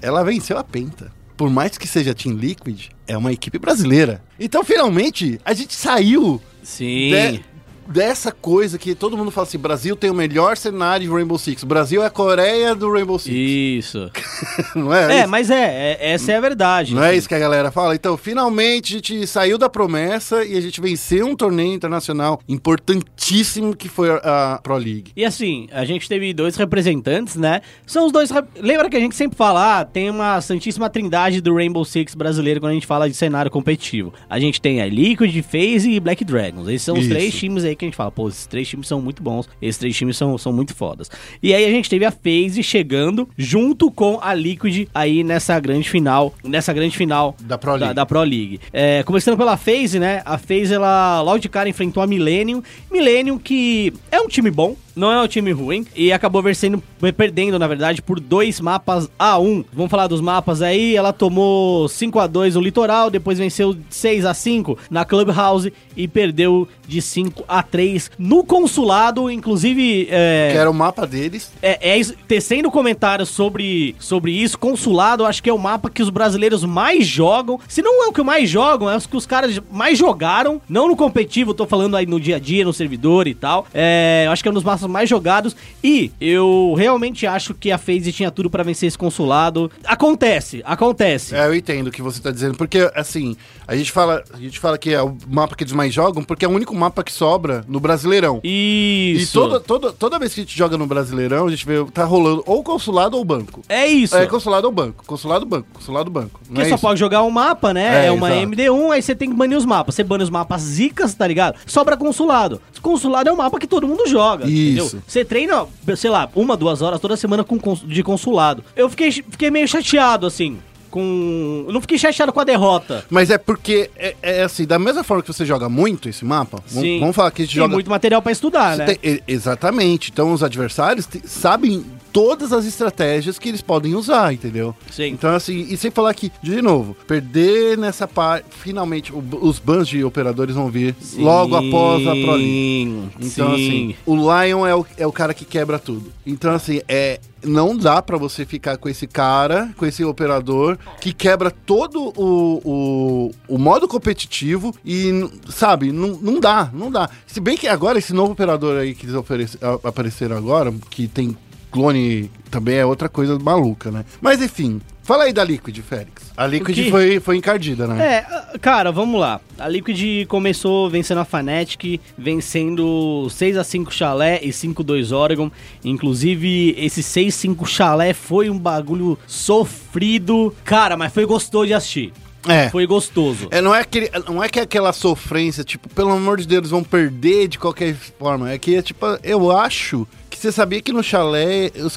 ela venceu a Penta. Por mais que seja a Team Liquid, é uma equipe brasileira. Então, finalmente, a gente saiu Sim. de- dessa coisa que todo mundo fala assim: Brasil tem o melhor cenário de Rainbow Six. Brasil é a Coreia do Rainbow Six. Isso. Não é? É, isso? mas é, é- essa é a verdade. Não é assim. isso que a galera fala? Então, finalmente a gente saiu da promessa e a gente venceu um torneio internacional importantíssimo que foi a, Pro League. E assim, a gente teve dois representantes, né? São os dois. Lembra que a gente sempre fala, ah, tem uma santíssima trindade do Rainbow Six brasileiro quando a gente fala de cenário competitivo. A gente tem a Liquid, FaZe e Black Dragons. Esses são os Isso. três times aí que a gente fala, pô, esses três times são muito bons, esses três times são, são muito fodas. E aí a gente teve a FaZe chegando junto com a Liquid aí nessa grande final, nessa grande final Da Pro da, League. da Pro League. É, começando pela FaZe, né? A FaZe, ela logo de cara enfrentou a Millennium. Millennium que é um time bom, não é um time ruim. E acabou vencendo, perdendo, na verdade, por dois mapas a 1. Vamos falar dos mapas aí. Ela tomou 5 a 2 no Litoral, depois venceu 6 a 5 na Clubhouse e perdeu de 5 a 3 no Consulado. Inclusive, é, Que era o mapa deles. é, é tecendo comentários sobre, sobre isso, consulado, acho que é o mapa que os brasileiros mais jogam. Se não é o que mais jogam, é os que os caras mais jogaram. Não no competitivo, tô falando aí no dia a dia, no servidor e tal. É, eu acho que é um dos mapas mais jogados. E eu realmente acho que a FaZe tinha tudo pra vencer esse consulado. Acontece, acontece. É, eu entendo o que você tá dizendo, porque assim, a gente fala, a gente fala que é o mapa que eles mais jogam, porque é o único mapa que sobra no Brasileirão. E Isso. toda, toda, toda vez que a gente joga no Brasileirão, a gente vê, tá rolando ou consulado ou banco. É isso. É consulado ou banco, consulado banco, consulado banco. Não Porque é só isso? pode jogar um mapa, né? É, É, uma exato. MD1, aí você tem que banir os mapas. Você bane os mapas zicas, tá ligado? Sobra consulado. Consulado é um mapa que todo mundo joga, Isso. entendeu? Você treina, sei lá, uma, duas horas toda semana com, de consulado. Eu fiquei, fiquei meio chateado, assim, com... Eu não fiquei chateado com a derrota. Mas é porque, é, é assim, da mesma forma que você joga muito esse mapa, vamos- Sim. vamos falar que a gente Tem joga... muito material pra estudar, né? tem- exatamente. Então os adversários sabem todas as estratégias que eles podem usar, entendeu? Sim. Então, assim, e sem falar que, de novo, perder nessa parte, finalmente, o- os bans de operadores vão vir logo após a Pro League. Sim, Então, sim. assim, o Lion é o, é o cara que quebra tudo. Então, assim, é. Não dá pra você ficar com esse cara, com esse operador, que quebra todo o, o, o modo competitivo e, sabe, não, não dá, não dá. Se bem que agora, esse novo operador aí que eles apareceram agora, que tem clone, também é outra coisa maluca, né? Mas, enfim, fala aí da Liquid, Félix. A Liquid foi, foi encardida, né? É, ah, cara, vamos lá. A Liquid começou vencendo a Fnatic, vencendo 6x5 Chalé e 5-2 Oregon. Inclusive, esse 6-5 Chalé foi um bagulho sofrido. Cara, mas foi gostoso de assistir. É. Foi gostoso. É, não, é aquele, não é que é aquela sofrência, tipo, pelo amor de Deus, eles vão perder de qualquer forma. É que, tipo, eu acho você sabia que no chalé os,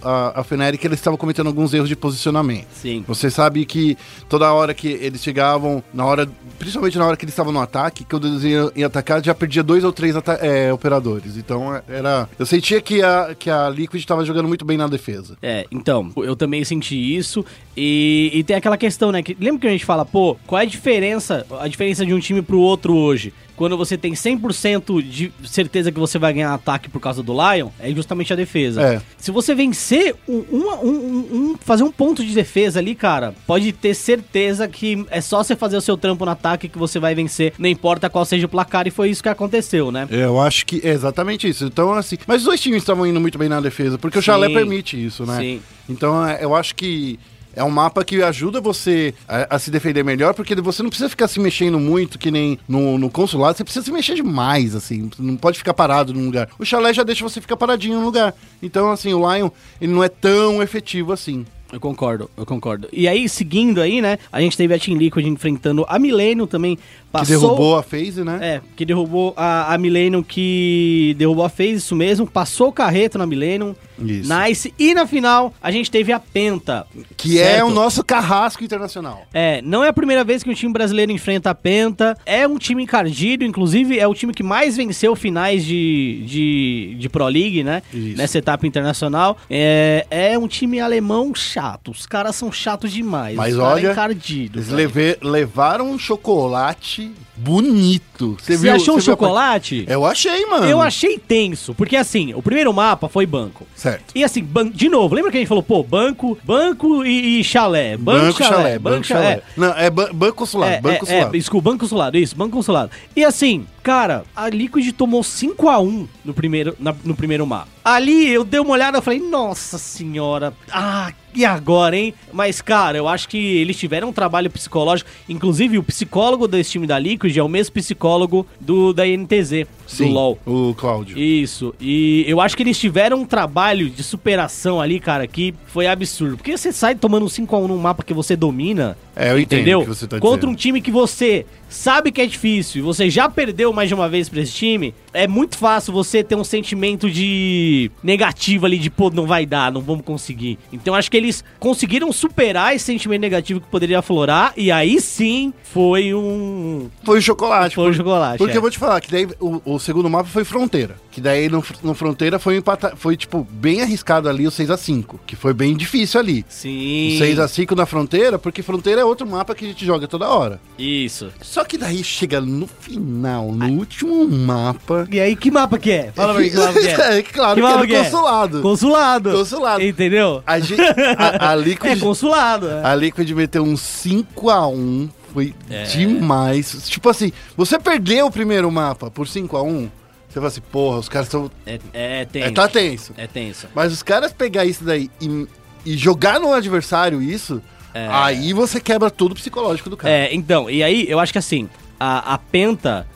a, a Fnatic eles estavam cometendo alguns erros de posicionamento. Sim. Você sabe que toda hora que eles chegavam, na hora, principalmente na hora que eles estavam no ataque, que eles iam, iam atacar, já perdia dois ou três é, operadores. Então é- era. Eu sentia que a, que a Liquid estava jogando muito bem na defesa. É, então, eu também senti isso. E, e tem aquela questão, né? Que, lembra que a gente fala, pô, qual é a diferença, a diferença de um time pro outro hoje? Quando você tem 100% de certeza que você vai ganhar ataque por causa do Lion, é justamente a defesa. É. Se você vencer um, um- um- fazer um ponto de defesa ali, cara, pode ter certeza que é só você fazer o seu trampo no ataque que você vai vencer, não importa qual seja o placar, e foi isso que aconteceu, né? Eu acho que é exatamente isso. Então, assim. Mas os dois times estavam indo muito bem na defesa, porque o Chalé Sim. permite isso, né? Sim. Então, é, eu acho que. É um mapa que ajuda você a, a se defender melhor, porque você não precisa ficar se mexendo muito, que nem no, no consulado, você precisa se mexer demais, assim, não pode ficar parado num lugar. O chalé já deixa você ficar paradinho no lugar. Então, assim, o Lion, ele não é tão efetivo assim. Eu concordo, eu concordo. E aí, seguindo aí, né, a gente teve a Team Liquid enfrentando a Millennium também. Passou, Que derrubou a phase, né? É, que derrubou a, a Millennium, que derrubou a FaZe, isso mesmo. Passou o carreto na Millennium. Isso. Nice. E na final, a gente teve a Penta. Que é certo? o nosso carrasco internacional. É, não é a primeira vez que um time brasileiro enfrenta a Penta. É um time encardido, inclusive é o time que mais venceu finais de, de, de Pro League, né? Isso. Nessa etapa internacional. É, é um time alemão chato. Os caras são chatos demais. Mas olha, encardidos. Eles leve- levaram um chocolate bonito. Você viu- achou um você viu a parte- chocolate? Eu achei, mano. Eu achei tenso, porque assim, o primeiro mapa foi banco. Certo. E assim, ban- de novo, lembra que a gente falou, pô, banco, banco e, e chalé. Banco, chalé, banco chalé. Não, é ba- banco consulado, É, banco é, consulado. é, desculpa, banco consulado, isso, banco consulado. E assim, cara, a Liquid tomou 5x1 no primeiro, na- no primeiro mapa. Ali eu dei uma olhada e falei, nossa senhora, ah, e agora, hein? Mas, cara, eu acho que eles tiveram um trabalho psicológico. Inclusive, o psicólogo desse time da Liquid é o mesmo psicólogo do da INTZ, do LoL. o Cláudio. Isso, e eu acho que eles tiveram um trabalho de superação ali, cara, que foi absurdo. Porque você sai tomando um 5x1 num mapa que você domina, É, eu entendo entendeu? o que você tá Contra dizendo. um time que você sabe que é difícil e você já perdeu mais de uma vez pra esse time, é muito fácil você ter um sentimento de negativo ali, de pô, não vai dar, não vamos conseguir. Então acho que eles conseguiram superar esse sentimento negativo que poderia aflorar e aí sim foi um. Foi o chocolate. Foi o chocolate. Porque é. eu vou te falar que daí o, o segundo mapa foi Fronteira. Que daí no, no Fronteira foi empatar, foi tipo bem arriscado ali o 6x5, que foi bem difícil ali. Sim. O 6x5 na Fronteira, porque Fronteira é outro mapa que a gente joga toda hora. Isso. Só que daí chega no final, no último mapa. E aí, que mapa que é? Fala pra mim que mapa que é. é claro Que que, é mapa do que é? consulado. Consulado. Consulado. Entendeu? A, gente, a, a Liquid, É consulado. é. a Liquid meteu um 5x1. Foi É. demais. Tipo assim, você perdeu o primeiro mapa por 5x1, você fala assim, porra, os caras estão. É, é tenso. É, tá tenso. É tenso. Mas os caras pegar isso daí e, e jogar no adversário isso, aí você quebra tudo o psicológico do cara. É, então, e aí eu acho que assim, a, a Penta.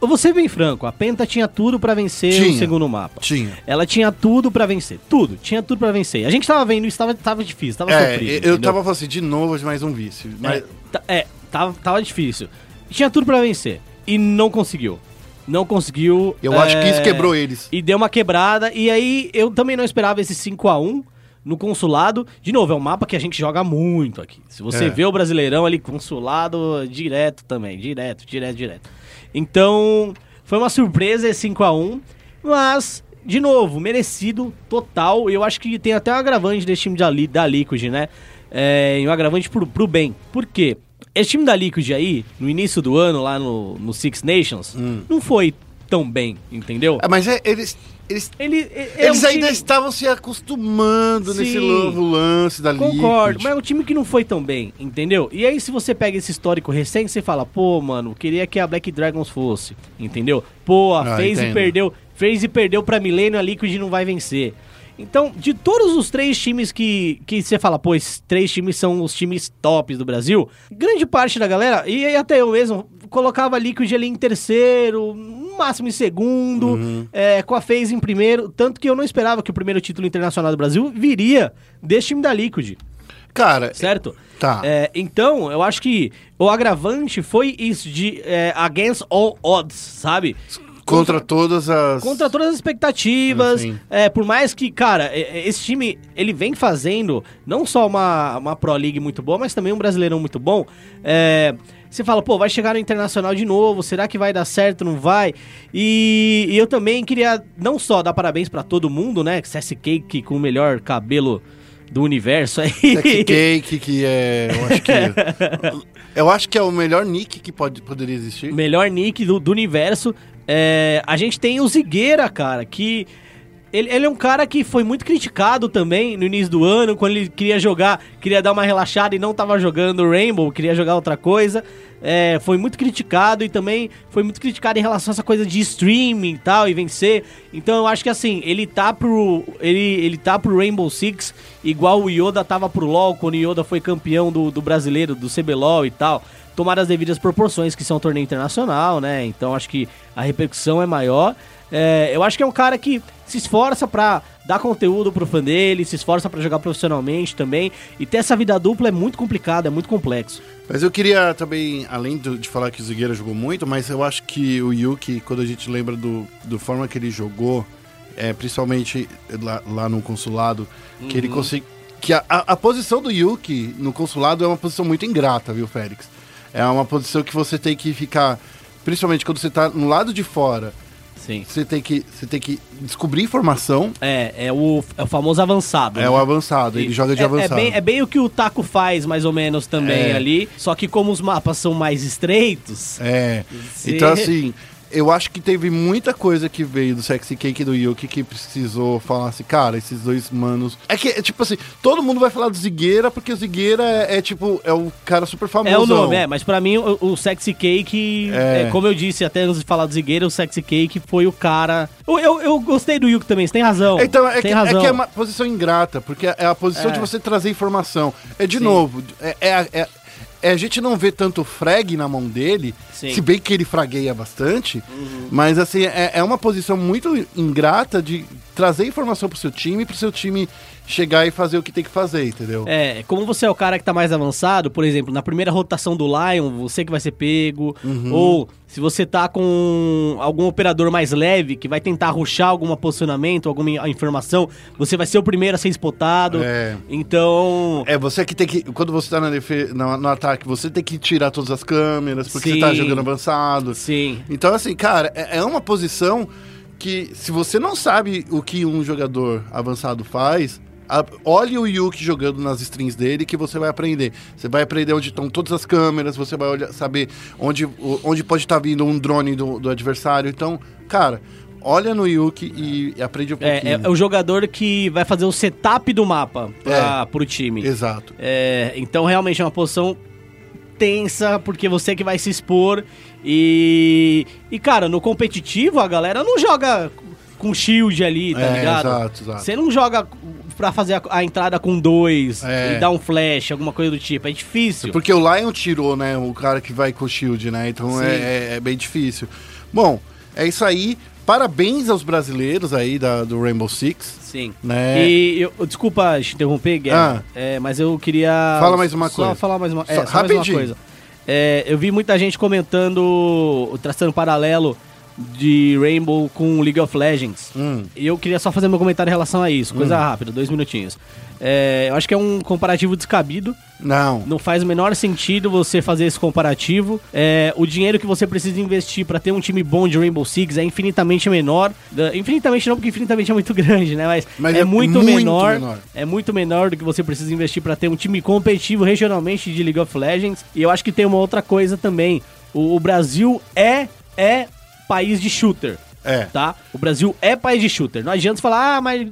Eu vou ser bem franco, a Penta tinha tudo pra vencer o Tinha. segundo mapa. Tinha. Ela tinha tudo pra vencer. Tudo. Tinha tudo pra vencer. A gente tava vendo isso, tava, tava difícil, tava É, sofrido. eu entendeu? tava falando assim, de novo, mais um vício. Mas, É, tá- é, tava, tava difícil. Tinha tudo pra vencer. E não conseguiu. Não conseguiu. eu acho que isso é, quebrou eles. E deu uma quebrada. E aí eu também não esperava esse 5x1 no consulado. De novo, é um mapa que a gente joga muito aqui. Se você É. vê o Brasileirão ali, consulado direto também. Direto, direto, direto. Então, foi uma surpresa esse 5x1. Mas, de novo, merecido, total. Eu acho que tem até um agravante desse time da, da Liquid, né? É, um agravante pro, pro bem. Por quê? Esse time da Liquid aí, no início do ano, lá no, no Six Nations, não foi tão bem, entendeu? Ah, mas é, eles. Eles, Ele, é- é eles um ainda time- estavam se acostumando nesse Sim. novo lance da Concordo, Liquid. mas é um time que não foi tão bem, entendeu? E aí, se você pega esse histórico recente, você fala, pô, mano, queria que a Black Dragons fosse, entendeu? Pô, a Ah, FaZe perdeu, FaZe perdeu pra Millennium, a Liquid não vai vencer. Então, de todos os três times que, que você fala, pô, esses três times são os times tops do Brasil, grande parte da galera, e até eu mesmo, colocava a Liquid ali em terceiro, no máximo em segundo, Uhum. é, com a FaZe em primeiro, tanto que eu não esperava que o primeiro título internacional do Brasil viria desse time da Liquid, Cara, certo? tá. É, então, eu acho que o agravante foi isso, de é, against all odds, sabe? Contra todas as. Contra todas as expectativas. Sim. É, por mais que, cara, esse time ele vem fazendo não só uma, uma Pro League muito boa, mas também um brasileirão muito bom. É, você fala, pô, vai chegar no Internacional de novo, será que vai dar certo? Não vai? E, e eu também queria não só dar parabéns pra todo mundo, né? CS Cake com o melhor cabelo do universo aí. Cake, que é. Eu acho que. eu acho que é o melhor nick que pode, poderia existir. melhor nick do, do universo. É, a gente tem o Zigueira, cara, que. Ele, ele é um cara que foi muito criticado também no início do ano, quando ele queria jogar, queria dar uma relaxada e não tava jogando Rainbow, queria jogar outra coisa. É, foi muito criticado e também foi muito criticado em relação a essa coisa de streaming e tal, e vencer. Então eu acho que assim, ele tá pro. Ele, ele tá pro Rainbow Six, igual o Yoda tava pro LoL, quando o Yoda foi campeão do, do brasileiro, do CBLOL e tal tomar as devidas proporções, que são um torneio internacional, né? Então acho que a repercussão é maior. É, eu acho que é um cara que se esforça pra dar conteúdo pro fã dele, se esforça pra jogar profissionalmente também. E ter essa vida dupla é muito complicado, é muito complexo. Mas eu queria também, além do- de falar que o Zigueira jogou muito, mas eu acho que o Yuki, quando a gente lembra do, do forma que ele jogou, é, principalmente lá, lá no consulado, que ele consegue. Que a, a, a posição do Yuki no consulado é uma posição muito ingrata, viu, Félix? É uma posição que você tem que ficar. Principalmente quando você tá no lado de fora, Sim. você tem que, você tem que descobrir informação. É, é o, é o famoso avançado. É né? o avançado, ele joga de é, avançado. É bem, é bem o que o Taco faz, mais ou menos, também É. ali. Só que como os mapas são mais estreitos. É. Sim. Então, assim, eu acho que teve muita coisa que veio do Sexy Cake e do Yuki que precisou falar assim, cara, esses dois manos. É que, é, tipo assim, todo mundo vai falar do Zigueira porque o Zigueira é, é, tipo, é o cara super famoso. É o nome, é, mas pra mim o, o Sexy Cake, É. é, como eu disse até antes de falar do Zigueira, o Sexy Cake foi o cara. Eu, eu, eu gostei do Yuki também, você tem razão. Então, é que, é razão. que é uma posição ingrata, porque é a posição É. de você trazer informação. É de Sim. novo, é- é a gente não vê tanto frag na mão dele, Sim. Uhum. se bem que ele fragueia bastante, mas assim, é, é uma posição muito ingrata de trazer informação pro seu time, pro seu time chegar e fazer o que tem que fazer, entendeu? É, como você é o cara que tá mais avançado, por exemplo, na primeira rotação do Lion, você que vai ser pego, Uhum. ou se você tá com algum operador mais leve que vai tentar ruxar algum posicionamento, alguma in- informação, você vai ser o primeiro a ser spotado. É. Então, É, você que tem que. Quando você tá na defe- na- no ataque, você tem que tirar todas as câmeras, porque Sim. você tá jogando avançado. sim. Então, assim, cara, é, é uma posição que, se você não sabe o que um jogador avançado faz, a- olhe o Yuki jogando nas strings dele que você vai aprender. Você vai aprender onde estão todas as câmeras, você vai olhar- saber onde, o- onde pode estar vindo um drone do, do adversário. Então, cara, olha no Yuki e aprende um pouquinho. É, é, é o jogador que vai fazer o setup do mapa pra, É. pro time. Exato. É, então realmente é uma posição tensa, porque você que vai se expor. E. E, cara, no competitivo a galera não joga com shield ali, tá É, ligado? exato, exato. Você não joga pra fazer a, a entrada com dois É. e dar um flash, alguma coisa do tipo. É difícil. Porque o Lion tirou, né? O cara que vai com o Shield, né? Então é, é- é bem difícil. Bom, é isso aí. Parabéns aos brasileiros aí da, do Rainbow Six. Sim. Né? E eu, desculpa te interromper, Guerra, Ah. é, mas eu queria. Fala mais uma só coisa. falar mais uma, é, Só- só mais uma rapidinho. coisa. É, eu vi muita gente comentando, traçando paralelo de Rainbow com League of Legends. Hum. E eu queria só fazer meu comentário em relação a isso, coisa rápida, dois minutinhos. É, eu acho que é um comparativo descabido. Não. Não faz o menor sentido você fazer esse comparativo. É, o dinheiro que você precisa investir pra ter um time bom de Rainbow Six é infinitamente menor. Infinitamente não, porque infinitamente é muito grande, né? Mas, Mas é, é muito, muito menor, menor. É muito menor do que você precisa investir pra ter um time competitivo regionalmente de League of Legends. E eu acho que tem uma outra coisa também. O, o Brasil é, é país de shooter É. tá? O Brasil é país de shooter. Não adianta falar, ah, mas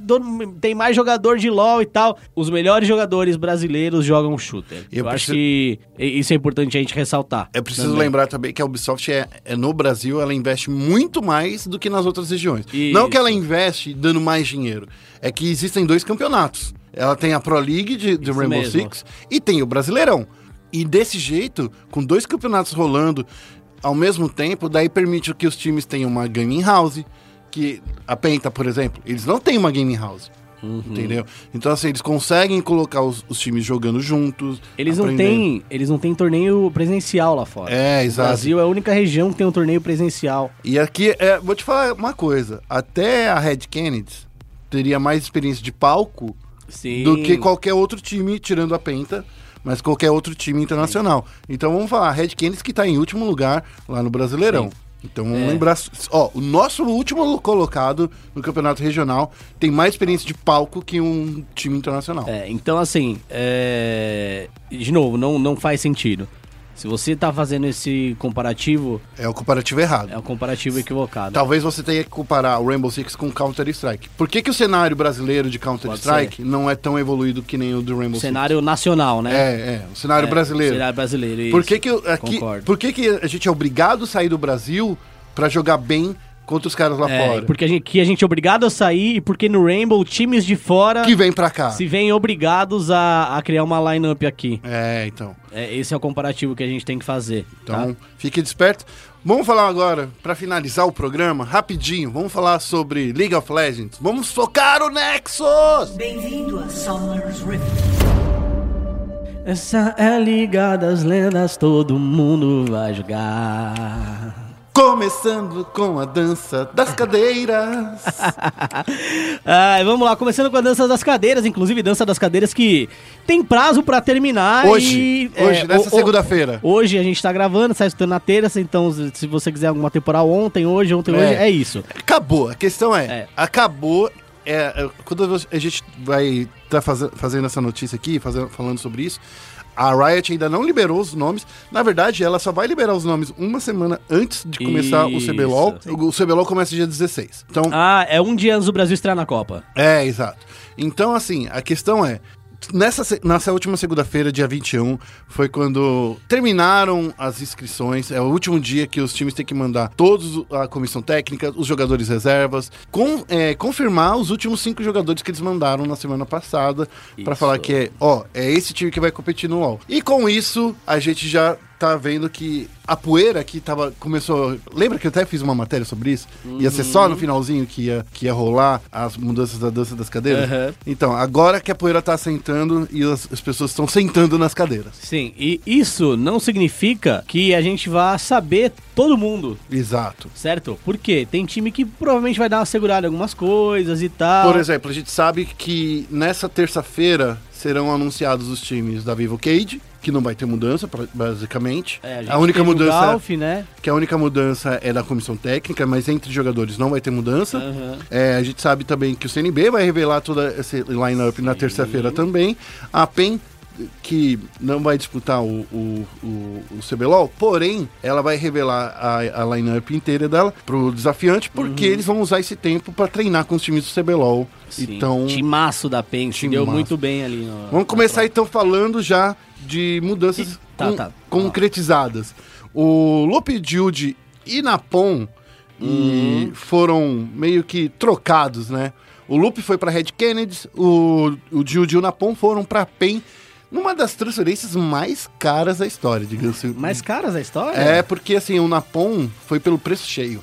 tem mais jogador de LoL e tal. Os melhores jogadores brasileiros jogam shooter. Eu Eu, acho preciso- que isso é importante a gente ressaltar. É preciso também. lembrar também que a Ubisoft é, é no Brasil, ela investe muito mais do que nas outras regiões. Isso. Não que ela investe dando mais dinheiro, é que existem dois campeonatos. Ela tem a Pro League de, de Rainbow mesmo. Six e tem o Brasileirão. E desse jeito, com dois campeonatos rolando ao mesmo tempo, daí permite que os times tenham uma gaming house, que a Penta, por exemplo, eles não têm uma gaming house. Uhum. Entendeu? Então, assim, eles conseguem colocar os, os times jogando juntos. Eles não, têm, eles não têm torneio presencial lá fora. É, O exato. Brasil é a única região que tem um torneio presencial. E aqui, é, vou te falar uma coisa. Até a Red Kennedy teria mais experiência de palco Sim. do que qualquer outro time, tirando a Penta, mas qualquer outro time internacional. Então vamos falar, a Red Kennedy que tá em último lugar lá no Brasileirão. Então vamos É. lembrar. Ó, o nosso último colocado no campeonato regional tem mais experiência de palco que um time internacional. É, então assim, é... de novo, não, não faz sentido. Se você tá fazendo esse comparativo, É o comparativo errado. é um comparativo equivocado. Talvez você tenha que comparar o Rainbow Six com Counter-Strike. Por que, que o cenário brasileiro de Counter-Strike não é tão evoluído que nem o do Rainbow cenário nacional, Six? né? É, é, o cenário É, brasileiro. Cenário brasileiro, Por isso. que, que eu- aqui, Concordo. por que, que a gente é obrigado a sair do Brasil pra jogar bem contra os caras lá É, fora? porque a gente, que a gente é obrigado a sair e porque no Rainbow times de fora Que vem pra cá. se veem obrigados a, a criar uma lineup aqui. É, então. É, esse é o comparativo que a gente tem que fazer. Então, tá? fique desperto. Vamos falar agora, pra finalizar o programa, rapidinho, vamos falar sobre League of Legends. Vamos focar o Nexus! Bem-vindo a Summer's Rift. Essa é a Liga das Lendas, todo mundo vai jogar. Começando com a dança das cadeiras. Ai, vamos lá, começando com a dança das cadeiras, inclusive dança das cadeiras que tem prazo pra terminar. Hoje, e, hoje, é, nessa segunda-feira. Hoje a gente tá gravando, sai escutando na terça, então se você quiser alguma temporal ontem, hoje, ontem, É. hoje, é isso. Acabou. A questão é, É. acabou. É, quando a gente vai estar fazendo essa notícia aqui, fazendo, falando sobre isso, a Riot ainda não liberou os nomes. Na verdade, ela só vai liberar os nomes uma semana antes de começar o Isso. CBLOL. O, o CBLOL começa dia 16. Então, Ah, é um dia antes do Brasil estrear na Copa. é, exato. Então, assim, a questão é. Nessa, nessa última segunda-feira, dia 21, foi quando terminaram as inscrições. É o último dia que os times têm que mandar todos a comissão técnica, os jogadores reservas, com, é, confirmar os últimos cinco jogadores que eles mandaram na semana passada pra Isso. falar que é, ó, é esse time que vai competir no LoL. E com isso, a gente já tá vendo que a poeira que tava começou, lembra que eu até fiz uma matéria sobre isso? Ia ser só no finalzinho que ia que ia rolar as mudanças da dança das cadeiras. Aham. Então, agora que a poeira tá assentando e as, as pessoas estão sentando nas cadeiras. Sim, e isso não significa que a gente vá saber todo mundo, Exato. certo? Porque tem time que provavelmente vai dar uma segurada em algumas coisas e tal. Por exemplo, a gente sabe que nessa terça-feira serão anunciados os times da Vivo Cage, que não vai ter mudança, basicamente. É, gente a única mudança Galf, né? que a única mudança é da comissão técnica, mas entre jogadores não vai ter mudança. Aham. É, a gente sabe também que o CNB vai revelar toda esse line-up na terça-feira também. A PEN, que não vai disputar o, o, o, o CBLOL, porém, ela vai revelar a, a line-up inteira dela pro desafiante, porque Uhum. eles vão usar esse tempo para treinar com os times do CBLOL. Sim. Então, Timaço da PEN, deu muito bem ali. No, vamos começar então falando já de mudanças E- tá, con- tá. concretizadas. O Loop Jude e Napon Uhum. foram meio que trocados, né? O Lupe foi para Red Kennedy, o, o Jude e o Napon foram para PEN, numa das transferências mais caras da história, digamos assim. Mais caras a história? É, porque assim, o Napon foi pelo preço cheio.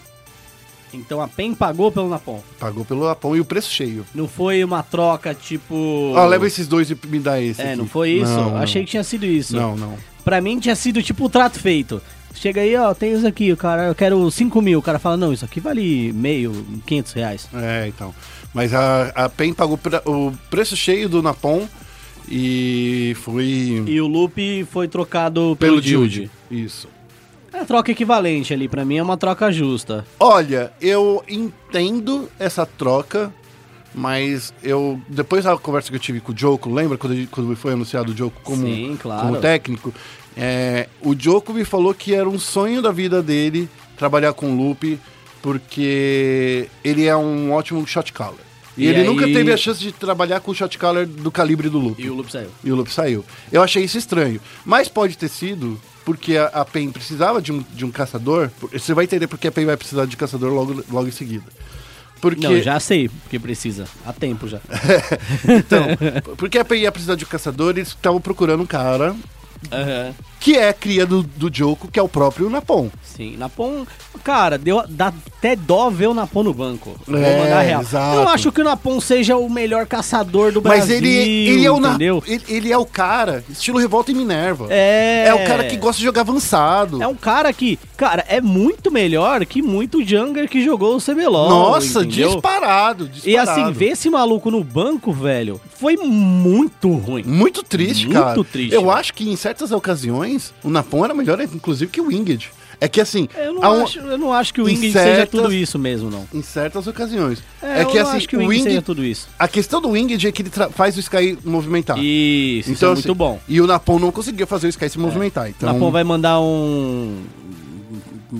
Então a PEN pagou pelo Napon. Pagou pelo Napon e o preço cheio. Não foi uma troca tipo. Ó, leva esses dois e me dá esse. É, aqui. não foi isso? Não, não. Achei que tinha sido isso. Não, não. Pra mim tinha sido tipo o trato feito. Chega aí, ó, tem isso aqui, o cara, eu quero 5 mil. O cara fala, não, isso aqui vale meio, 500 reais. É, então. Mas a, a PEN pagou pra- o preço cheio do Napon e foi E o Loop foi trocado pelo, pelo Jude. Isso. É a troca equivalente ali, pra mim é uma troca justa. Olha, eu entendo essa troca, mas eu. Depois da conversa que eu tive com o Joko, lembra quando, quando foi anunciado o Joko como, Sim, claro. como técnico? É, o Joko me falou que era um sonho da vida dele trabalhar com o Loop, porque ele é um ótimo shot caller. E, E ele aí- nunca teve a chance de trabalhar com o shot caller do calibre do Loop. E o Loop saiu. E o Loop saiu. Eu achei isso estranho. Mas pode ter sido porque a, a PEN precisava de um, de um caçador. Você vai entender porque a PEN vai precisar de caçador logo, logo em seguida. Porque, Não, já sei, porque precisa. Há tempo já. então, porque a PEN ia precisar de um caçador, eles estavam procurando um cara Aham. Que é cria do, do Joko, que é o próprio Napon. Sim, Napon, cara, deu, dá até dó ver o Napon no banco. Vou É, mandar real. exato. Eu não acho que o Napon seja o melhor caçador do Mas Brasil. ele, ele, é o entendeu? ele, ele é o cara, estilo Revolta e Minerva. É. É o cara que gosta de jogar avançado. É um cara que, cara, é muito melhor que muito jungler que jogou o CBLOL. Nossa, entendeu? disparado, E disparado. assim, ver esse maluco no banco, velho, foi muito ruim. Muito triste, Muito cara. triste, Eu velho. acho que em certas ocasiões o Napon era melhor, inclusive, que o Winged. É que assim, Eu não, um- acho, eu não acho que o Winged seja certas- tudo isso mesmo, não. em certas ocasiões. É, É, que eu não assim, acho que o o Winged seja Winged, tudo isso. a questão do Winged é que ele tra- faz o Sky movimentar. Isso, isso é Então, muito assim, bom. E o Napon não conseguia fazer o Sky se movimentar. Então, Napon vai mandar um.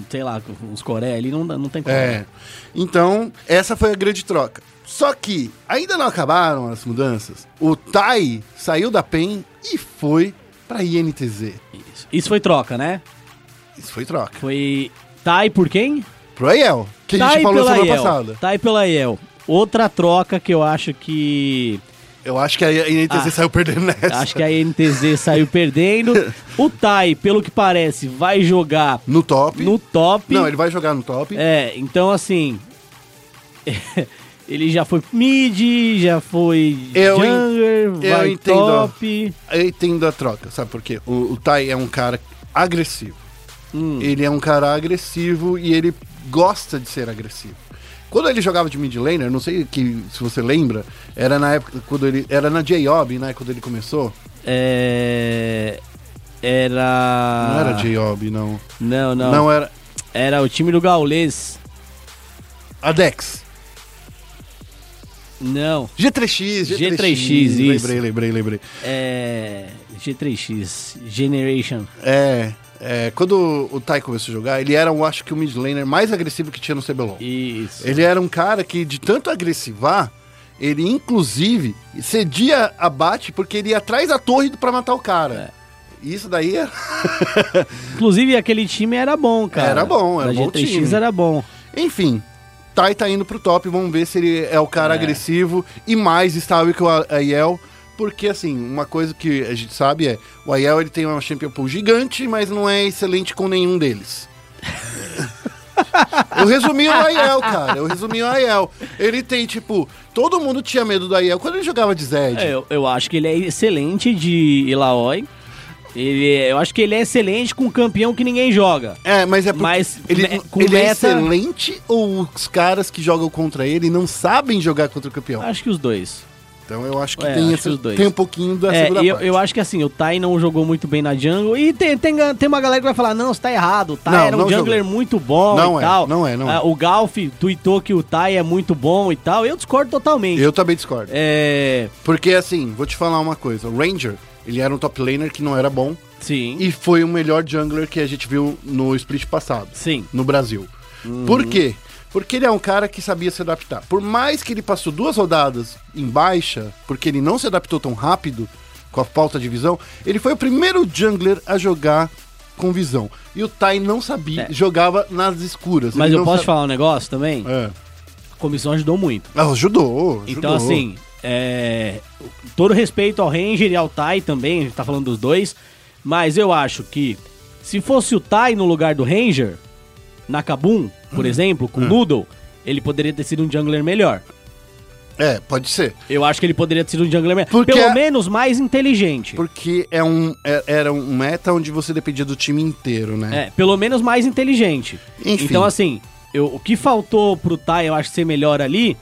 Sei lá, uns Coreia ali, não, não tem como. É. Então, essa foi a grande troca. Só que ainda não acabaram as mudanças. O Tai saiu da PEN e foi pra INTZ. Isso. Isso foi troca, né? Isso foi troca. Foi Tai por quem? Pro Aiel, que a gente falou semana Aiel. passada. Tai pela Aiel. Outra troca que eu acho que. Eu acho que a INTZ Ah. saiu perdendo nessa. Acho que a NTZ saiu perdendo. O Tai, pelo que parece, vai jogar No top. no top. Não, ele vai jogar no top. É, então assim. ele já foi mid, já foi Eu en- jungler, eu vai entendo. top. Eu entendo a troca, sabe por quê? O, o Tai é um cara agressivo. Hum. Ele é um cara agressivo e ele gosta de ser agressivo. Quando ele jogava de mid laner, não sei que, se você lembra, era na época quando ele era na J-Ob, né, quando ele começou. É. Era. Não era J-Ob, não. Não, não. Não era Era o time do Gaulês. a Dex. Não. G3X, G3X. G3X, isso. Lembrei, lembrei, lembrei. É. G3X. Generation. É, é, quando o Tai começou a jogar, ele era, eu acho que o mid laner mais agressivo que tinha no CBLOL. Isso. Ele era um cara que, de tanto agressivar, ele inclusive cedia abate porque ele ia atrás da torre pra matar o cara. Isso daí é... Inclusive, aquele time era bom, cara. Era bom, era Da bom G3X time. era bom. Enfim, Tai tá indo pro top, vamos ver se ele é o cara É. agressivo e mais estável que o Aiel. Porque, assim, uma coisa que a gente sabe é, o Aiel ele tem uma Champion Pool gigante, mas não é excelente com nenhum deles. Eu resumi o Aiel, cara. Eu resumi o Aiel. Ele tem, tipo, todo mundo tinha medo do Aiel quando ele jogava de Zed. É, eu, eu acho que ele é excelente de Ilaoi. Ele, é- eu acho que ele é excelente com um campeão que ninguém joga. É, mas é porque Mas ele, me- ele é meta- excelente ou os caras que jogam contra ele não sabem jogar contra o campeão? Acho que os dois. Então eu acho que É, tem, acho essa- os dois. tem um pouquinho da É, segunda eu, parte. eu acho que assim, o Tai não jogou muito bem na jungle. E tem, tem, tem uma galera que vai falar: não, você tá errado. O Tai Não, era um jungler muito bom Não e é, tal. não é, não é. Ah, o Galf tweetou que o Tai é muito bom e tal. Eu discordo totalmente. Eu também discordo. É. Porque assim, vou te falar uma coisa. O Ranger, ele era um top laner que não era bom Sim. e foi o melhor jungler que a gente viu no split passado, Sim. no Brasil. Por quê? Porque ele é um cara que sabia se adaptar. Por mais que ele passou duas rodadas em baixa, porque ele não se adaptou tão rápido com a falta de visão, ele foi o primeiro jungler a jogar com visão. E o Tai não sabia, É. jogava nas escuras. Mas eu posso falar um negócio também? É. A comissão ajudou muito. Ah, ajudou, ajudou. Então, assim, é, todo respeito ao Ranger e ao Tai também, a gente tá falando dos dois, mas eu acho que se fosse o Tai no lugar do Ranger, na Kabum, por Hum. exemplo, com o Noodle, ele poderia ter sido um jungler melhor. É, pode ser. Eu acho que ele poderia ter sido um jungler melhor. Porque Pelo a- menos mais inteligente. Porque é um, é- era um meta onde você dependia do time inteiro, né? É, pelo menos mais inteligente. Enfim. Então, assim, eu- o que faltou pro Tai, eu acho, ser melhor ali,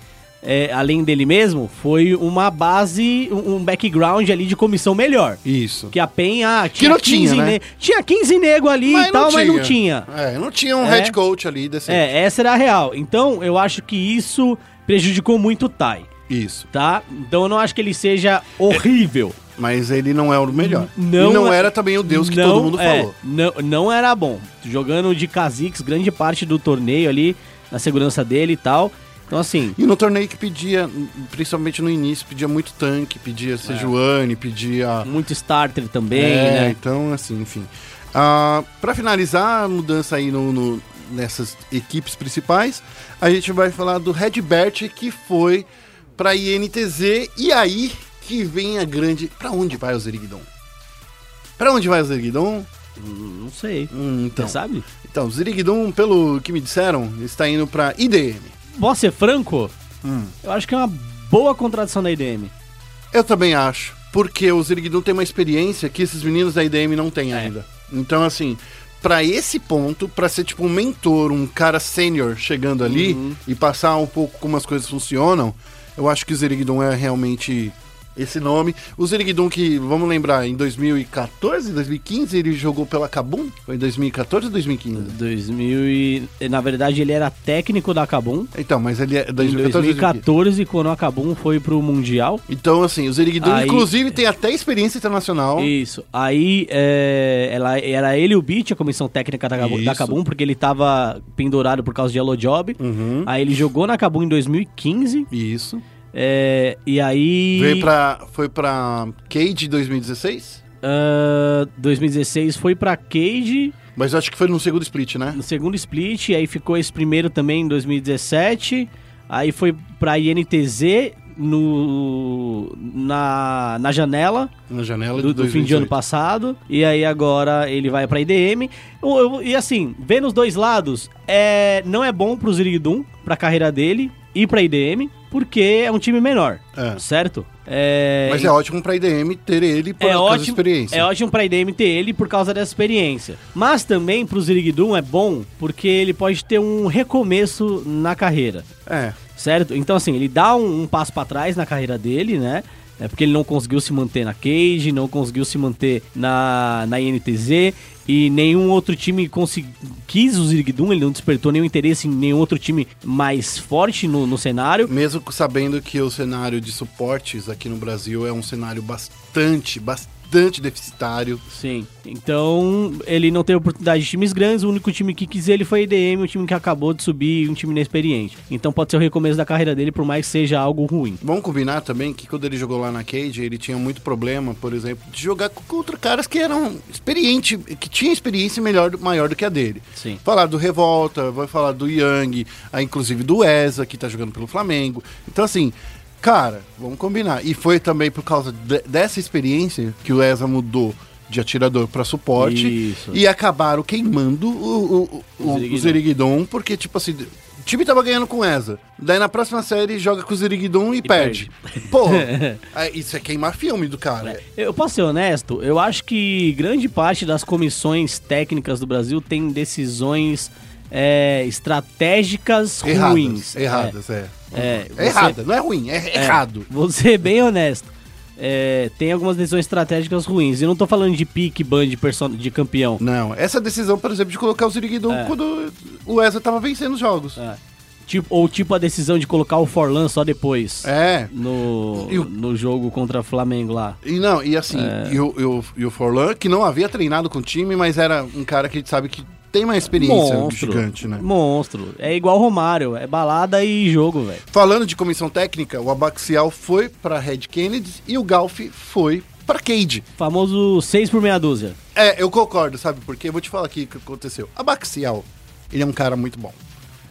é, além dele mesmo, foi uma base, um, background ali de comissão melhor. Isso. Que a PEN, ah, tinha não tinha, 15 né? ne- Tinha 15 nego ali e tal, mas não tinha. É, não tinha um É. head coach ali decente. É, essa era a real. Então, eu acho que isso prejudicou muito o Tai, Isso. tá? Então, eu não acho que ele seja horrível. Mas ele não é o melhor. Não e não é- era também o Deus que Não, todo mundo é, falou. Não, não era bom. Jogando de Kha'Zix grande parte do torneio ali, na segurança dele e tal. Então, assim, E no torneio que pedia, principalmente no início, pedia muito tanque, pedia Sejuani, pedia. muito starter também, é, né? então, assim, enfim. Ah, pra finalizar a mudança aí no, no- nessas equipes principais, a gente vai falar do Redbert que foi pra INTZ e aí que vem a grande. Pra onde vai o Zerigdon? Pra onde vai o Zerigdon? Não sei. Hum, então, Você sabe? então, o Zerigdon, pelo que me disseram, está indo pra IDM. Posso ser franco? Hum. Eu acho que é uma boa contradição da IDM. Eu também acho. Porque o Zerigdon tem uma experiência que esses meninos da IDM não têm É. ainda. Então, assim, pra esse ponto, pra ser tipo um mentor, um cara sênior chegando ali Uhum. e passar um pouco como as coisas funcionam, eu acho que o Zerigdon é realmente esse nome. O Zerigdon que, vamos lembrar, em 2014, 2015, ele jogou pela Kabum? Foi em 2014 ou 2015? 2000 e... Na verdade, ele era técnico da Kabum. Então, mas ele é Em 2014, 2015. 2014, quando a Kabum foi pro Mundial. Então, assim, o Zerigdon, Aí- inclusive, tem até experiência internacional. Isso. Aí é, ela, era ele e o Beat, a comissão técnica da, Kabum- da. Kabum, porque ele tava pendurado por causa de Yellow Job. Uhum. Aí ele jogou na Kabum em 2015. Isso. É, e aí. Veio pra, foi pra Cade 2016? ah, 2016 foi pra Cage Mas acho que foi no segundo split, né? no segundo split. Aí ficou esse primeiro também em 2017. Aí foi pra INTZ no, na, na janela. Na janela do, do fim de ano 2018. passado. E aí agora ele vai pra IDM. Eu- eu- e assim, vendo os dois lados, é, não é bom pro Zirigdum, pra carreira dele, ir pra IDM, porque é um time menor, É. certo? É, Mas é ótimo pra IDM ter ele por é causa da ótimo, experiência. é ótimo pra IDM ter ele por causa dessa experiência. Mas também pro Zirigdum é bom porque ele pode ter um recomeço na carreira É. certo? Então, assim, ele dá um, um passo pra trás na carreira dele, né? É porque ele não conseguiu se manter na Cage, não conseguiu se manter na, na INTZ e nenhum outro time quis o Zirigdum, ele não despertou nenhum interesse em nenhum outro time mais forte no, no cenário. Mesmo sabendo que o cenário de suportes aqui no Brasil é um cenário bastante, bastante deficitário. Sim. Então, ele não teve oportunidade de times grandes, o único time que quis ele foi a IDM, um time que acabou de subir, um time inexperiente. Então pode ser o recomeço da carreira dele, por mais que seja algo ruim. Vamos combinar também que quando ele jogou lá na Cage, ele tinha muito problema, por exemplo, de jogar contra caras que eram experientes, que tinham experiência melhor, maior do que a dele. Sim. Falar do Revolta, vai falar do Yang, ah, inclusive do Eza, que tá jogando pelo Flamengo. Então, assim, cara, vamos combinar. E foi também por causa de- dessa experiência que o Eza mudou de atirador para suporte Isso. e acabaram queimando o, o, o, o Ziriguidon. Porque, tipo assim, o time tava ganhando com o Eza. Daí na próxima série joga com o Ziriguidon e, perde. Pô, aí isso é queimar filme do cara. Eu posso ser honesto, eu acho que grande parte das comissões técnicas do Brasil tem decisões é, estratégicas Erradas, ruins. erradas, é. É, É, você- errada, não é ruim, é, É, errado. Vou ser bem honesto. É, tem algumas decisões estratégicas ruins. E não tô falando de pique ban de, de campeão. Não, essa decisão, por exemplo, de colocar o Ziriguidon É. quando o Eza tava vencendo os jogos. É. Tipo, ou tipo a decisão de colocar o Forlan só depois. É. No, o- no jogo contra o Flamengo lá. E não, e assim, É. e, o, e, o, e o Forlan, que não havia treinado com o time, mas era um cara que a gente sabe que tem uma experiência Monstro. gigante, né? Monstro. É igual Romário. É balada e jogo, velho. Falando de comissão técnica, o Abaxial foi pra Red Kennedy e o Galf foi pra Cade. Famoso 6 por meia dúzia. É, eu concordo, sabe por quê? Eu vou te falar aqui o que aconteceu. Abaxial, ele é um cara muito bom.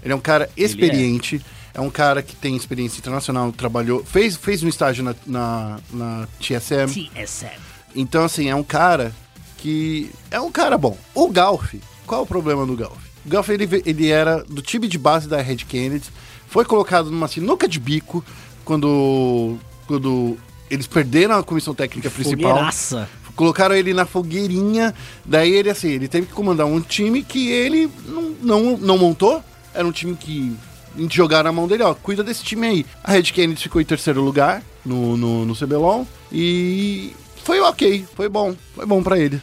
Ele é um cara experiente, é. um cara que tem experiência internacional, trabalhou, fez, fez um estágio na, na, na TSM. TSM. Então, assim, é um cara que. É um cara bom. O Galf, qual é o problema do Galf? O Galf, ele, ele era do time de base da Red Kennedy, foi colocado numa sinuca de bico quando. quando eles perderam a comissão técnica principal. Fogueiraça. Colocaram ele na fogueirinha, daí ele assim, ele teve que comandar um time que ele não, não, não montou. Era um time que jogaram na mão dele, ó, cuida desse time aí. A Red Kennedy ficou em terceiro lugar no, no, no CBLOL e foi ok, foi bom, foi bom pra ele.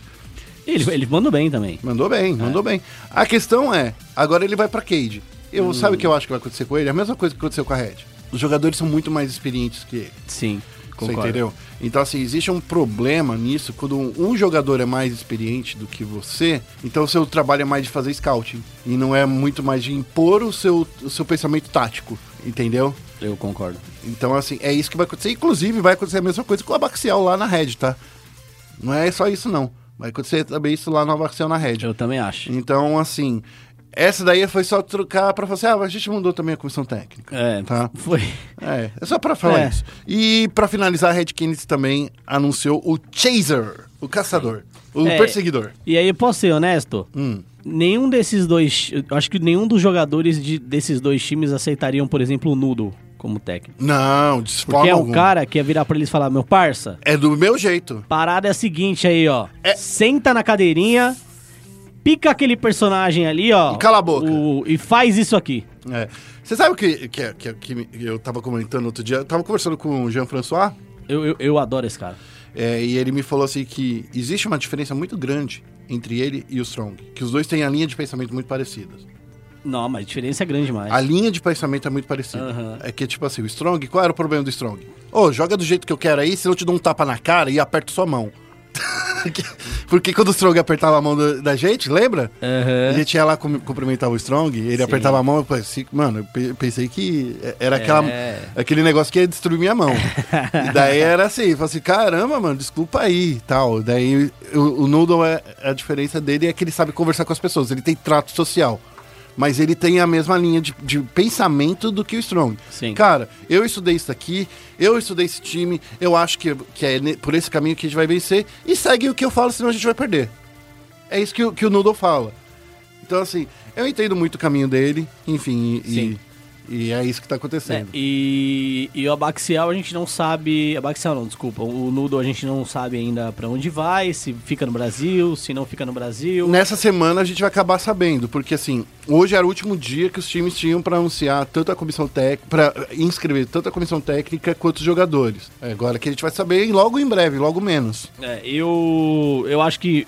Ele, ele mandou bem também. Mandou bem, mandou bem. A questão é, agora ele vai pra Cade. Eu, Sabe o que eu acho que vai acontecer com ele? A mesma coisa que aconteceu com a Red. Os jogadores são muito mais experientes que ele. Sim. Você Concordo. entendeu? Então, assim, existe um problema nisso quando um, um jogador é mais experiente do que você, então o seu trabalho é mais de fazer scouting. E não é muito mais de impor o seu, o seu pensamento tático, entendeu? Eu concordo. Então, assim, é isso que vai acontecer. Inclusive, vai acontecer a mesma coisa com o Abaxial lá na Red, tá? Não é só isso, não. Vai acontecer também isso lá no na Red. Eu também acho. Então, assim, essa daí foi só trocar pra falar assim, ah, a gente mudou também a comissão técnica. É, Tá. foi. É, é só pra falar É. isso. E pra finalizar, a Red Kennedy também anunciou o Chaser, o caçador, o É. perseguidor. E aí, posso ser honesto? Hum. Nenhum desses dois. Acho que nenhum dos jogadores de- desses dois times aceitariam, por exemplo, o Noodle como técnico. Não, de Porque forma é o alguma. cara que ia virar pra eles e falar: meu parça, É do meu jeito. parada é a seguinte aí, ó. É. Senta na cadeirinha, pica aquele personagem ali, ó. E cala a boca. o- e faz isso aqui. É. Você sabe o que, que, que, que eu tava comentando outro dia? Eu tava conversando com o Jean-François Eu, eu, eu adoro esse cara. é, e ele me falou assim que existe uma diferença muito grande entre ele e o Strong. Que os dois têm a linha de pensamento muito parecidas. Não, mas a diferença é grande demais. A linha de pensamento é muito parecida. Aham. É que, tipo assim, o Strong, qual era o problema do Strong? Ô, joga do jeito que eu quero aí, senão eu te dou um tapa na cara e aperto sua mão. Porque quando o Strong apertava a mão do- da gente, lembra? Aham. A gente ia lá cum- cumprimentar o Strong, ele Sim. apertava a mão, eu pensei, mano, eu pe- pensei que era aquela, É. aquele negócio que ia destruir minha mão. e daí era assim, eu falei assim, caramba, mano, desculpa aí e tal. Daí o, o Noodle, é, a diferença dele é que ele sabe conversar com as pessoas, ele tem trato social. Mas ele tem a mesma linha de, de pensamento do que o Strong. Sim. Cara, eu estudei isso aqui, eu estudei esse time, eu acho que, que é por esse caminho que a gente vai vencer, e segue o que eu falo, senão a gente vai perder. É isso que, o- que o Noodle fala. Então, assim, eu entendo muito o caminho dele, enfim, e, Sim. E é isso que tá É, acontecendo. e, e o Abaxial a gente não sabe. Abaxial não, desculpa. O Noodle a gente não sabe ainda pra onde vai, se fica no Brasil, se não fica no Brasil. Nessa semana a gente vai acabar sabendo, porque assim, hoje era o último dia que os times tinham pra anunciar tanto a comissão técnica, para inscrever tanto a comissão técnica quanto os jogadores. É, Agora que a gente vai saber logo em breve, logo menos. É, eu, eu acho que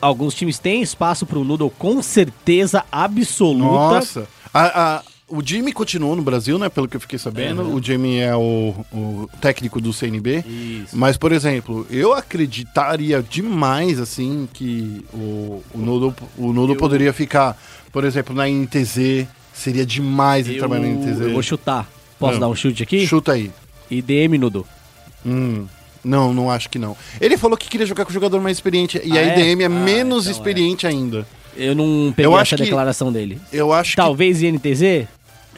alguns times têm espaço pro Noodle com certeza absoluta. Nossa, a- a- o Jimmy continuou no Brasil, né? Pelo que eu fiquei sabendo. O Jimmy é o, o técnico do CNB. Isso. Mas, por exemplo, eu acreditaria demais, assim, que o, o o Noodle Eu- poderia ficar, por exemplo, na NTZ. Seria demais ele Eu, trabalhar na NTZ. eu vou chutar. Posso Ah. dar um chute aqui? Chuta aí. IDM Noodle. Hum, não, não acho que não. Ele falou que queria jogar com o jogador mais experiente. E Ah, a é? IDM é, Ah, menos então é. experiente ainda. Eu não peguei Eu essa que- declaração dele. Eu acho Talvez INTZ? que.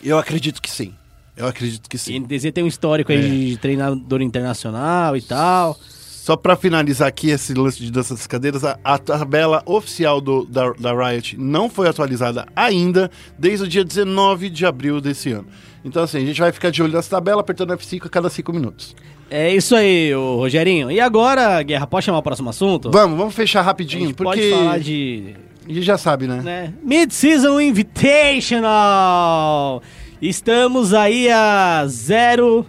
Eu acredito que sim. Eu acredito que sim. INTZ tem um histórico aí É. de treinador internacional e tal. Só pra finalizar aqui esse lance de dança das cadeiras, a, a tabela oficial do, da, da Riot não foi atualizada ainda desde o dia 19 de abril desse ano. Então, assim, a gente vai ficar de olho nessa tabela, apertando F5 a cada 5 minutos. É isso aí, Rogerinho. E agora, Guerra, pode chamar o próximo assunto? Vamos, vamos fechar A rapidinho, gente porque pode falar de gente já sabe, né? né? Mid-Season Invitational. Estamos aí a zero.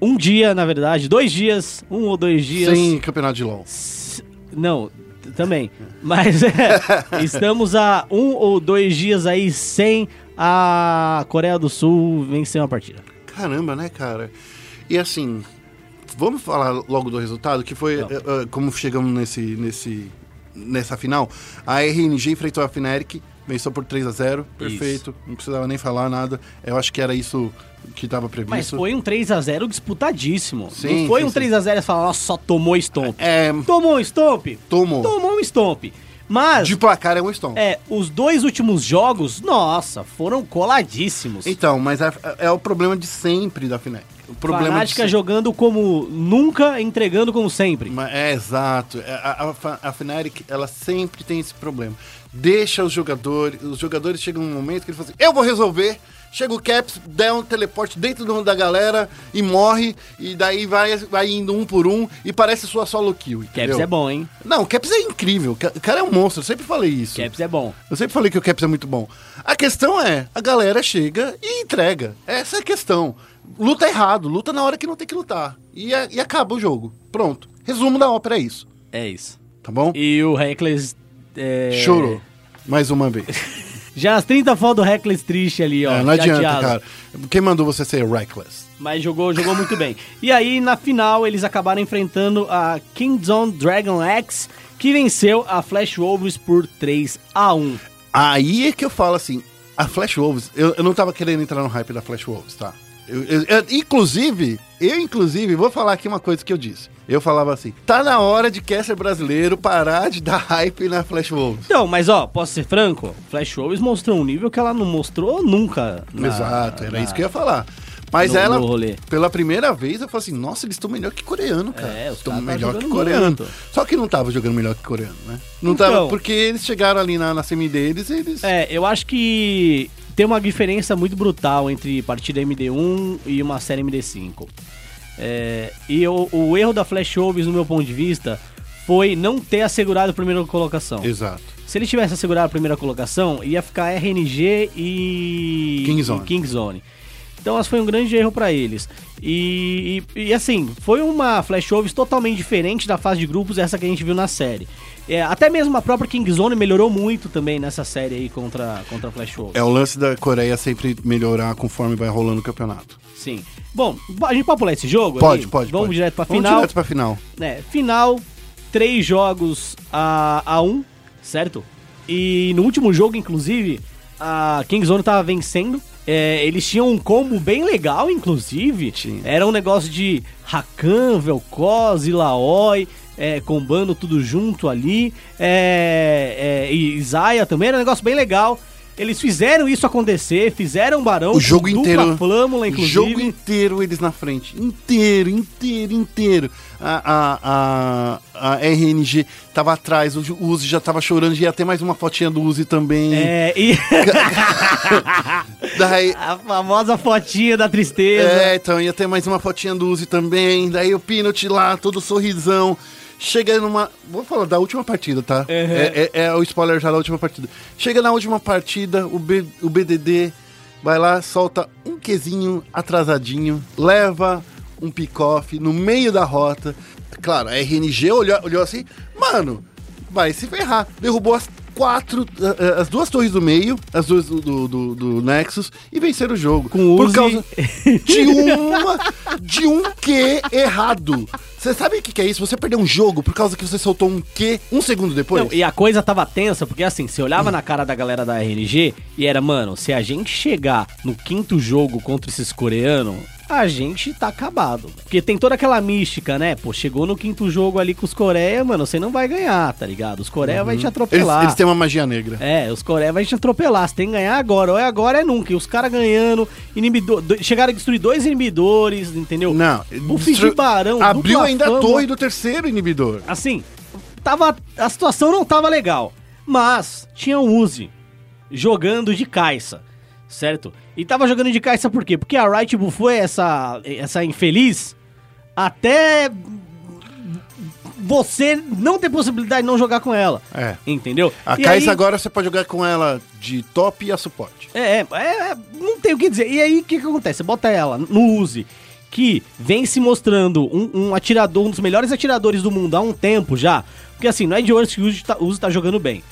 Um dia, na verdade, dois dias, um ou dois dias. Sem campeonato de LoL. S- Não, também. Mas é, estamos a um ou dois dias aí sem a Coreia do Sul vencer uma partida. Caramba, né, cara? E assim, vamos falar logo do resultado, que foi eh, como chegamos nesse, nesse, nessa final. A RNG enfrentou a Fnatic, venceu por 3 a 0 perfeito, não precisava nem falar nada. Eu acho que era isso que estava previsto. Mas foi um 3x0 disputadíssimo. Sim, Não foi sim, um sim. 3x0 e falar, nossa, só tomou stomp. É, Tomou um stomp? tomou. Tomou um stomp. Mas, De placar é um Stone. é, os dois últimos jogos, nossa, foram coladíssimos. Então, mas é, é o problema de sempre da Fnatic. O problema Fanática de jogando como nunca, entregando como sempre. É, exato. É, A, a, a Fnatic, ela sempre tem esse problema. Deixa os jogadores, os jogadores chegam num momento que eles falam assim, eu vou resolver. Chega o Caps, dá um teleporte dentro do- da galera e morre, e daí vai, vai indo um por um e parece sua solo kill, entendeu? Caps é bom, hein? Não, o Caps é incrível, o cara é um monstro, eu sempre falei isso. Caps é bom. Eu sempre falei que o Caps é muito bom. A questão é, a galera chega e entrega. Essa é a questão. Luta errado, luta na hora que não tem que lutar. E, e acaba o jogo. Pronto. Resumo da ópera é isso. É isso. Tá bom? E o Reckless. É... Chorou. Mais uma vez. Já as 30 fotos do Reckless triste ali, ó. É, não adianta, cara. Quem mandou você ser reckless? Mas jogou, jogou muito bem. E aí, na final, eles acabaram enfrentando a Kingzone Dragon X, que venceu a Flash Wolves por 3 a 1 Aí é que eu falo assim, a Flash Wolves, eu, eu não tava querendo entrar no hype da Flash Wolves, tá? Eu- eu- eu- inclusive, eu inclusive vou falar aqui uma coisa que eu disse. Eu falava assim, tá na hora de caster brasileiro parar de dar hype na Flash Wolves. Então, mas ó, posso ser franco? Flash Wolves mostrou um nível que ela não mostrou nunca. na- Exato, era na- isso que eu ia falar. Mas no- ela, no pela primeira vez, eu falei assim, nossa, eles estão melhor que coreano, cara. É, os estão tá melhor que coreano. muito. Só que não tava jogando melhor que coreano, né? Não Então. tava, porque eles chegaram ali na, na semi deles e eles... É, eu acho que tem uma diferença muito brutal entre partida MD1 e uma série MD5. É, e o, o erro da Flash Wolves, no meu ponto de vista, foi não ter assegurado a primeira colocação. Exato. Se ele tivesse assegurado a primeira colocação, ia ficar RNG e Kingzone. e Kingzone. Então, foi um grande erro pra eles. E, e- e, assim, foi uma Flash Wolves totalmente diferente da fase de grupos, essa que a gente viu na série. É, até mesmo a própria Kingzone melhorou muito também nessa série aí contra, contra a Flash Wolves. É o lance da Coreia sempre melhorar conforme vai rolando o campeonato. Sim. Bom, a gente pode pular esse jogo? Pode, ali? pode, Vamos pode. direto pra Vamos final. direto pra final. É, final, três jogos a, a um, certo? E no último jogo, inclusive, a Kingzone tava vencendo. É, eles tinham um combo bem legal, inclusive. Tinha. Era um negócio de Rakan, Vel'Koz Laoi, é, combando tudo junto ali. É, é, e Zaya também, era um negócio bem legal. Eles fizeram isso acontecer, fizeram Barão O jogo inteiro. flâmula, O inclusive. jogo inteiro eles na frente. Inteiro, inteiro, inteiro. A, a, a, a RNG tava atrás, o o Uzi já tava chorando, já ia ter mais uma fotinha do Uzi também. É, e Daí, a famosa fotinha da tristeza. É, então ia ter mais uma fotinha do Uzi também. Daí o Pinot lá, todo sorrisão. Chega numa. Vou falar da última partida, tá? É, é- é o spoiler já da última partida. Chega na última partida, o, B- o BDD vai lá, solta um quezinho atrasadinho, leva um pick-off no meio da rota. Claro, a RNG olhou, olhou assim, mano, vai se ferrar. Derrubou as quatro, eh, eh, as duas torres do meio, as duas do, do, do- do Nexus, e venceram o jogo. Com o Por Uzi. causa de uma de um Q errado. Você sabe o que, que é isso? Você perdeu um jogo por causa que você soltou um Q um segundo depois? Não, e a coisa tava tensa, porque assim, você olhava na cara da galera da RNG e era, mano, se a gente chegar no quinto jogo contra esses coreanos, a gente tá acabado. Porque tem toda aquela mística, né? Pô, chegou no quinto jogo ali com os Coreia, mano, você não vai ganhar, tá ligado? Os Coreia vai te Eles, atropelar. eles têm uma magia negra. É, os Coreia vai te atropelar. Você tem que ganhar agora. Ou é agora, é nunca. E os caras ganhando, inibidor, do- chegaram a destruir dois inibidores, entendeu? Não, Buff de barão, abriu ainda fama. a torre do terceiro inibidor. Assim, tava, a situação não tava legal. Mas tinha um Uzi jogando de caixa, certo? E tava jogando de caixa por quê? Porque a Riot bufou essa, essa infeliz até você não ter possibilidade de não jogar com ela. É. Entendeu? A Kai'Sa aí- agora você pode jogar com ela de top e a suporte. É, é, é, não tem o que dizer. E aí, o que, que acontece? Você bota ela no Uzi, que vem se mostrando um, um atirador, um dos melhores atiradores do mundo há um tempo já. Porque assim, não é de hoje que o Uzi tá, Uzi tá jogando bem.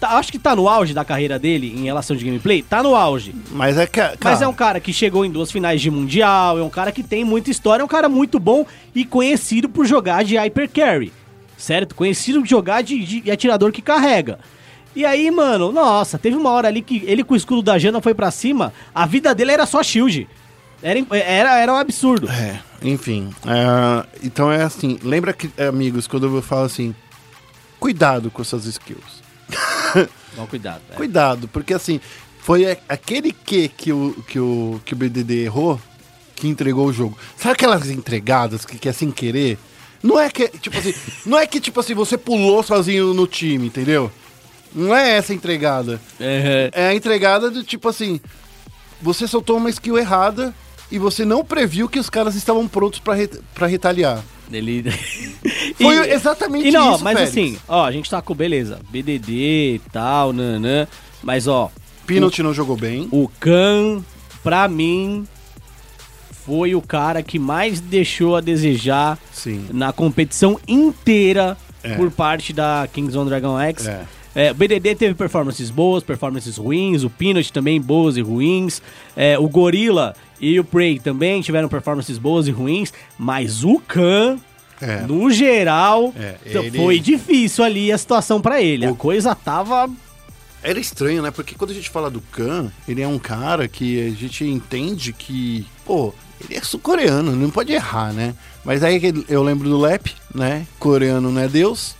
Tá- acho que tá no auge da carreira dele em relação de gameplay. Tá no auge. Mas é que. Mas cara, é um cara que chegou em duas finais de mundial, é um cara que tem muita história, é um cara muito bom e conhecido por jogar de hyper carry, certo? Conhecido por jogar de, de atirador que carrega. E aí, mano, nossa, teve uma hora ali que ele com o escudo da Jana foi pra cima, a vida dele era só shield. Era, era, era um absurdo. É, enfim. é, então é assim, lembra que, amigos, quando eu falo assim, cuidado com essas skills. Toma cuidado. é. Cuidado, porque assim, foi aquele que que o, que o, que o BDD errou que entregou o jogo. Sabe aquelas entregadas que, que é sem querer? Não é que, tipo assim, não é que, tipo assim, você pulou sozinho no time, entendeu? Não é essa a entregada. É, É a entregada do tipo assim, você soltou uma skill errada e você não previu que os caras estavam prontos pra, re, pra retaliar. ele... Foi exatamente e não, isso, mas Félix. assim, ó, a gente tá com, beleza, BDD e tal, nanã, mas ó, Pinot não jogou bem. O Khan, pra mim, foi o cara que mais deixou a desejar Sim. na competição inteira É. por parte da Kings on Dragon X. É. É, o BDD teve performances boas, performances ruins, o Peanut também boas e ruins, é, o Gorilla e o Prey também tiveram performances boas e ruins, mas o Khan, É. no geral, É, t- ele- foi difícil ali a situação pra ele. A coisa tava Era estranho, né? Porque quando a gente fala do Khan, ele é um cara que a gente entende que, pô, ele é sul-coreano, não pode errar, né? Mas aí que eu lembro do Lep, né? Coreano não é Deus.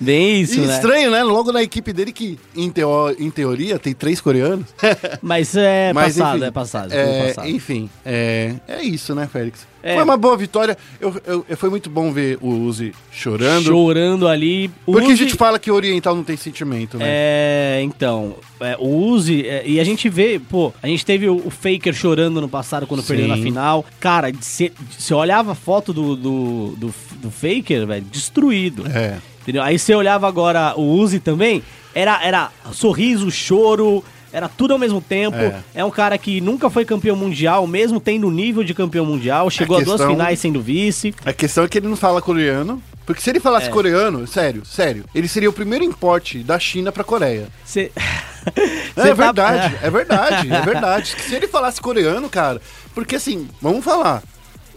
Bem isso, e né? estranho, né? Logo na equipe dele, que em, teo- em teoria tem três coreanos. Mas é Mas, passado, enfim, é passado. É, passado. enfim, é, é isso, né, Félix? É. Foi uma boa vitória. Eu, eu- foi muito bom ver o Uzi chorando. Chorando ali. Porque a Uzi- gente fala que oriental não tem sentimento, né? É, então, é, o Uzi, é, e a gente vê, pô, a gente teve o, o Faker chorando no passado quando Sim. perdeu na final. Cara, você olhava a foto do, do, do, do Faker, velho, É. Entendeu? Aí você olhava agora o Uzi também, era, era sorriso, choro, era tudo ao mesmo tempo. É. É. um cara que nunca foi campeão mundial, mesmo tendo nível de campeão mundial, chegou a, duas questão- finais sendo vice. A questão é que ele não fala coreano. Porque se ele falasse É. coreano, sério, sério, ele seria o primeiro importe da China pra Coreia. Cê... É, Cê tá- verdade, é verdade, é verdade. Se ele falasse coreano, cara, porque assim, vamos falar.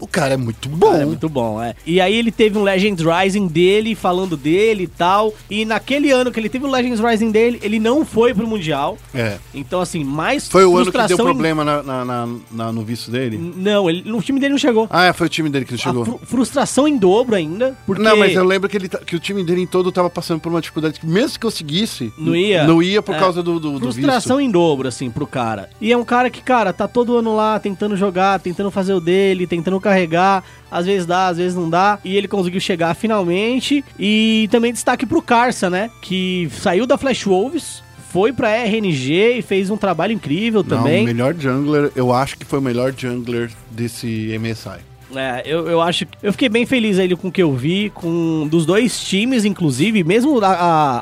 O cara é muito bom. Cara, é muito bom, é. E aí ele teve um Legends Rising dele, falando dele e tal. E naquele ano que ele teve o Legends Rising dele, ele não foi pro Mundial. É. Então, assim, mais Foi o ano que deu frustração em- problema na, na- na- no visto dele? Não, ele, no time dele não chegou. Ah, é, foi o time dele que não chegou. fru- frustração em dobro ainda, porque... Não, mas eu lembro que, ele, que o time dele em todo tava passando por uma dificuldade que mesmo que conseguisse, Não ia? Não ia por É. causa do, do, do Frustração visto. em dobro, assim, pro cara. E é um cara que, cara, tá todo ano lá tentando jogar, tentando fazer o dele, tentando carregar. Às vezes dá, às vezes não dá. E ele conseguiu chegar finalmente. E também destaque pro Carça, né? Que saiu da Flash Wolves, foi pra RNG e fez um trabalho incrível Não, também. o melhor jungler, eu acho que foi o melhor jungler desse MSI. É, eu, eu acho que. Eu fiquei bem feliz aí com o que eu vi, com dos dois times, inclusive, mesmo a,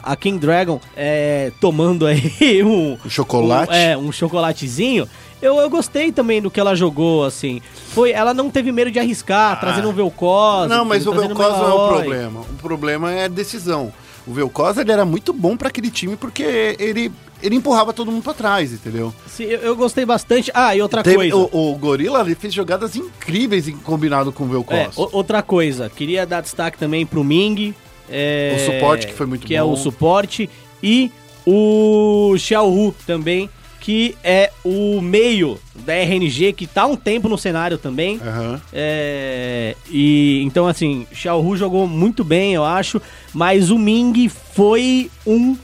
a, a King Dragon é, tomando aí um. O chocolate? um- é, um chocolatezinho. Eu, eu gostei também do que ela jogou, assim. Foi, ela não teve medo de arriscar, trazendo um Vel'Koz. Ah. Não, mas o Vel'Koz não é o problema. O problema é a decisão. O Vel'Koz, ele era muito bom pra aquele time porque ele, ele empurrava todo mundo pra trás, entendeu? Sim, eu, eu gostei bastante. Ah, e outra Teve- coisa. o, o Gorilla, ele fez jogadas incríveis em combinado com o É, Vel'Koz. o- outra coisa, queria dar destaque também pro Ming. é, O suporte, que foi muito Que é bom. o suporte. E o Xiaohu também, que é o meio da RNG, que tá um tempo no cenário também. Aham. É, e então assim, Xiaohu jogou muito bem, eu acho, mas o Ming foi um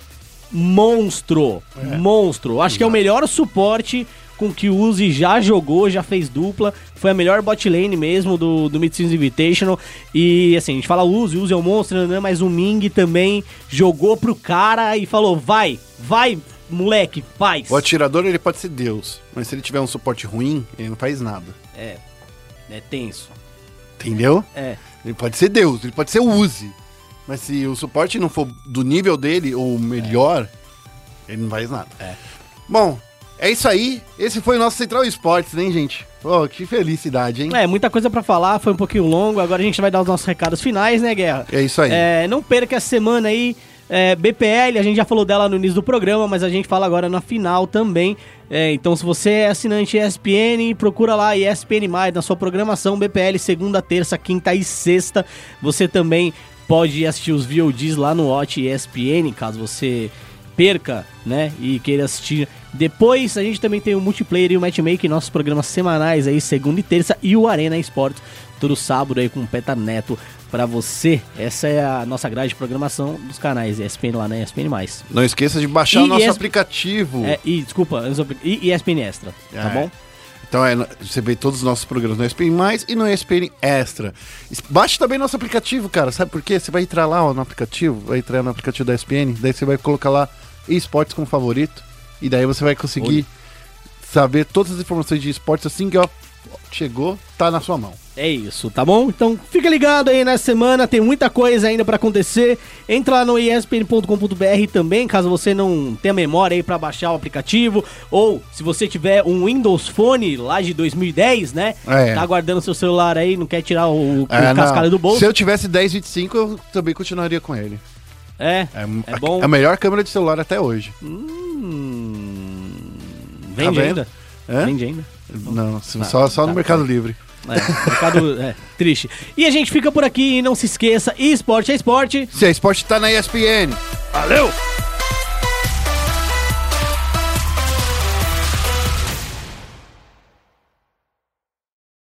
monstro, monstro. Acho que é o melhor suporte com que o Uzi já jogou, já fez dupla. Foi a melhor bot lane mesmo do, do Mid-Season Invitational. E assim, a gente fala Uzi, Uzi é o monstro, né? mas o Ming também jogou pro cara e falou: vai, vai, moleque, faz. O atirador, ele pode ser Deus, mas se ele tiver um suporte ruim, ele não faz nada. É, é tenso. Entendeu? É. Ele pode ser Deus, ele pode ser o Uzi. Mas se o suporte não for do nível dele ou melhor, ele não faz nada. É. Bom, é isso aí. Esse foi o nosso Central Esportes, hein, gente? Pô, que felicidade, hein? É, muita coisa pra falar, foi um pouquinho longo. Agora a gente vai dar os nossos recados finais, né, Guerra? É isso aí. É, não perca essa semana aí. É, BPL, a gente já falou dela no início do programa, mas a gente fala agora na final também. É, então, se você é assinante ESPN, procura lá ESPN na sua programação BPL, segunda, terça, quinta e sexta. Você também pode assistir os VODs lá no Watch ESPN, caso você perca, né, e queira assistir. Depois a gente também tem o multiplayer e o matchmaking, nossos programas semanais aí, segunda e terça, e o Arena Esportes, todo sábado aí com o Peta Neto pra você. Essa é a nossa grade de programação dos canais ESPN lá na ESPN+. Não esqueça de baixar E o nosso aplicativo. É, e, desculpa, e ESPN Extra, tá É. bom? Então é, você vê todos os nossos programas no ESPN Mais e no ESPN Extra. Baixe também nosso aplicativo, cara. Sabe por quê? Você vai entrar lá ó, no aplicativo, vai entrar no aplicativo da ESPN, daí você vai colocar lá esportes como favorito. E daí você vai conseguir saber todas as informações de esportes assim que ó, chegou, tá na sua mão. É isso, tá bom? Então fica ligado aí nessa semana, tem muita coisa ainda pra acontecer. Entra lá no espn.com.br também, caso você não tenha memória aí pra baixar o aplicativo, ou se você tiver um Windows Phone lá de 2010, né? É. Tá guardando seu celular aí, não quer tirar o, É, cascalho do bolso. Se eu tivesse 1025, eu também continuaria com ele. É, É, é a, bom. a melhor câmera de celular até hoje. Hum, vende Tá ainda? Hã? Vende ainda? Não, Tá, só, só tá, no Mercado Livre. É, mercado é, triste. E a gente fica por aqui e não se esqueça, esporte é esporte. Se a esporte tá na ESPN. Valeu!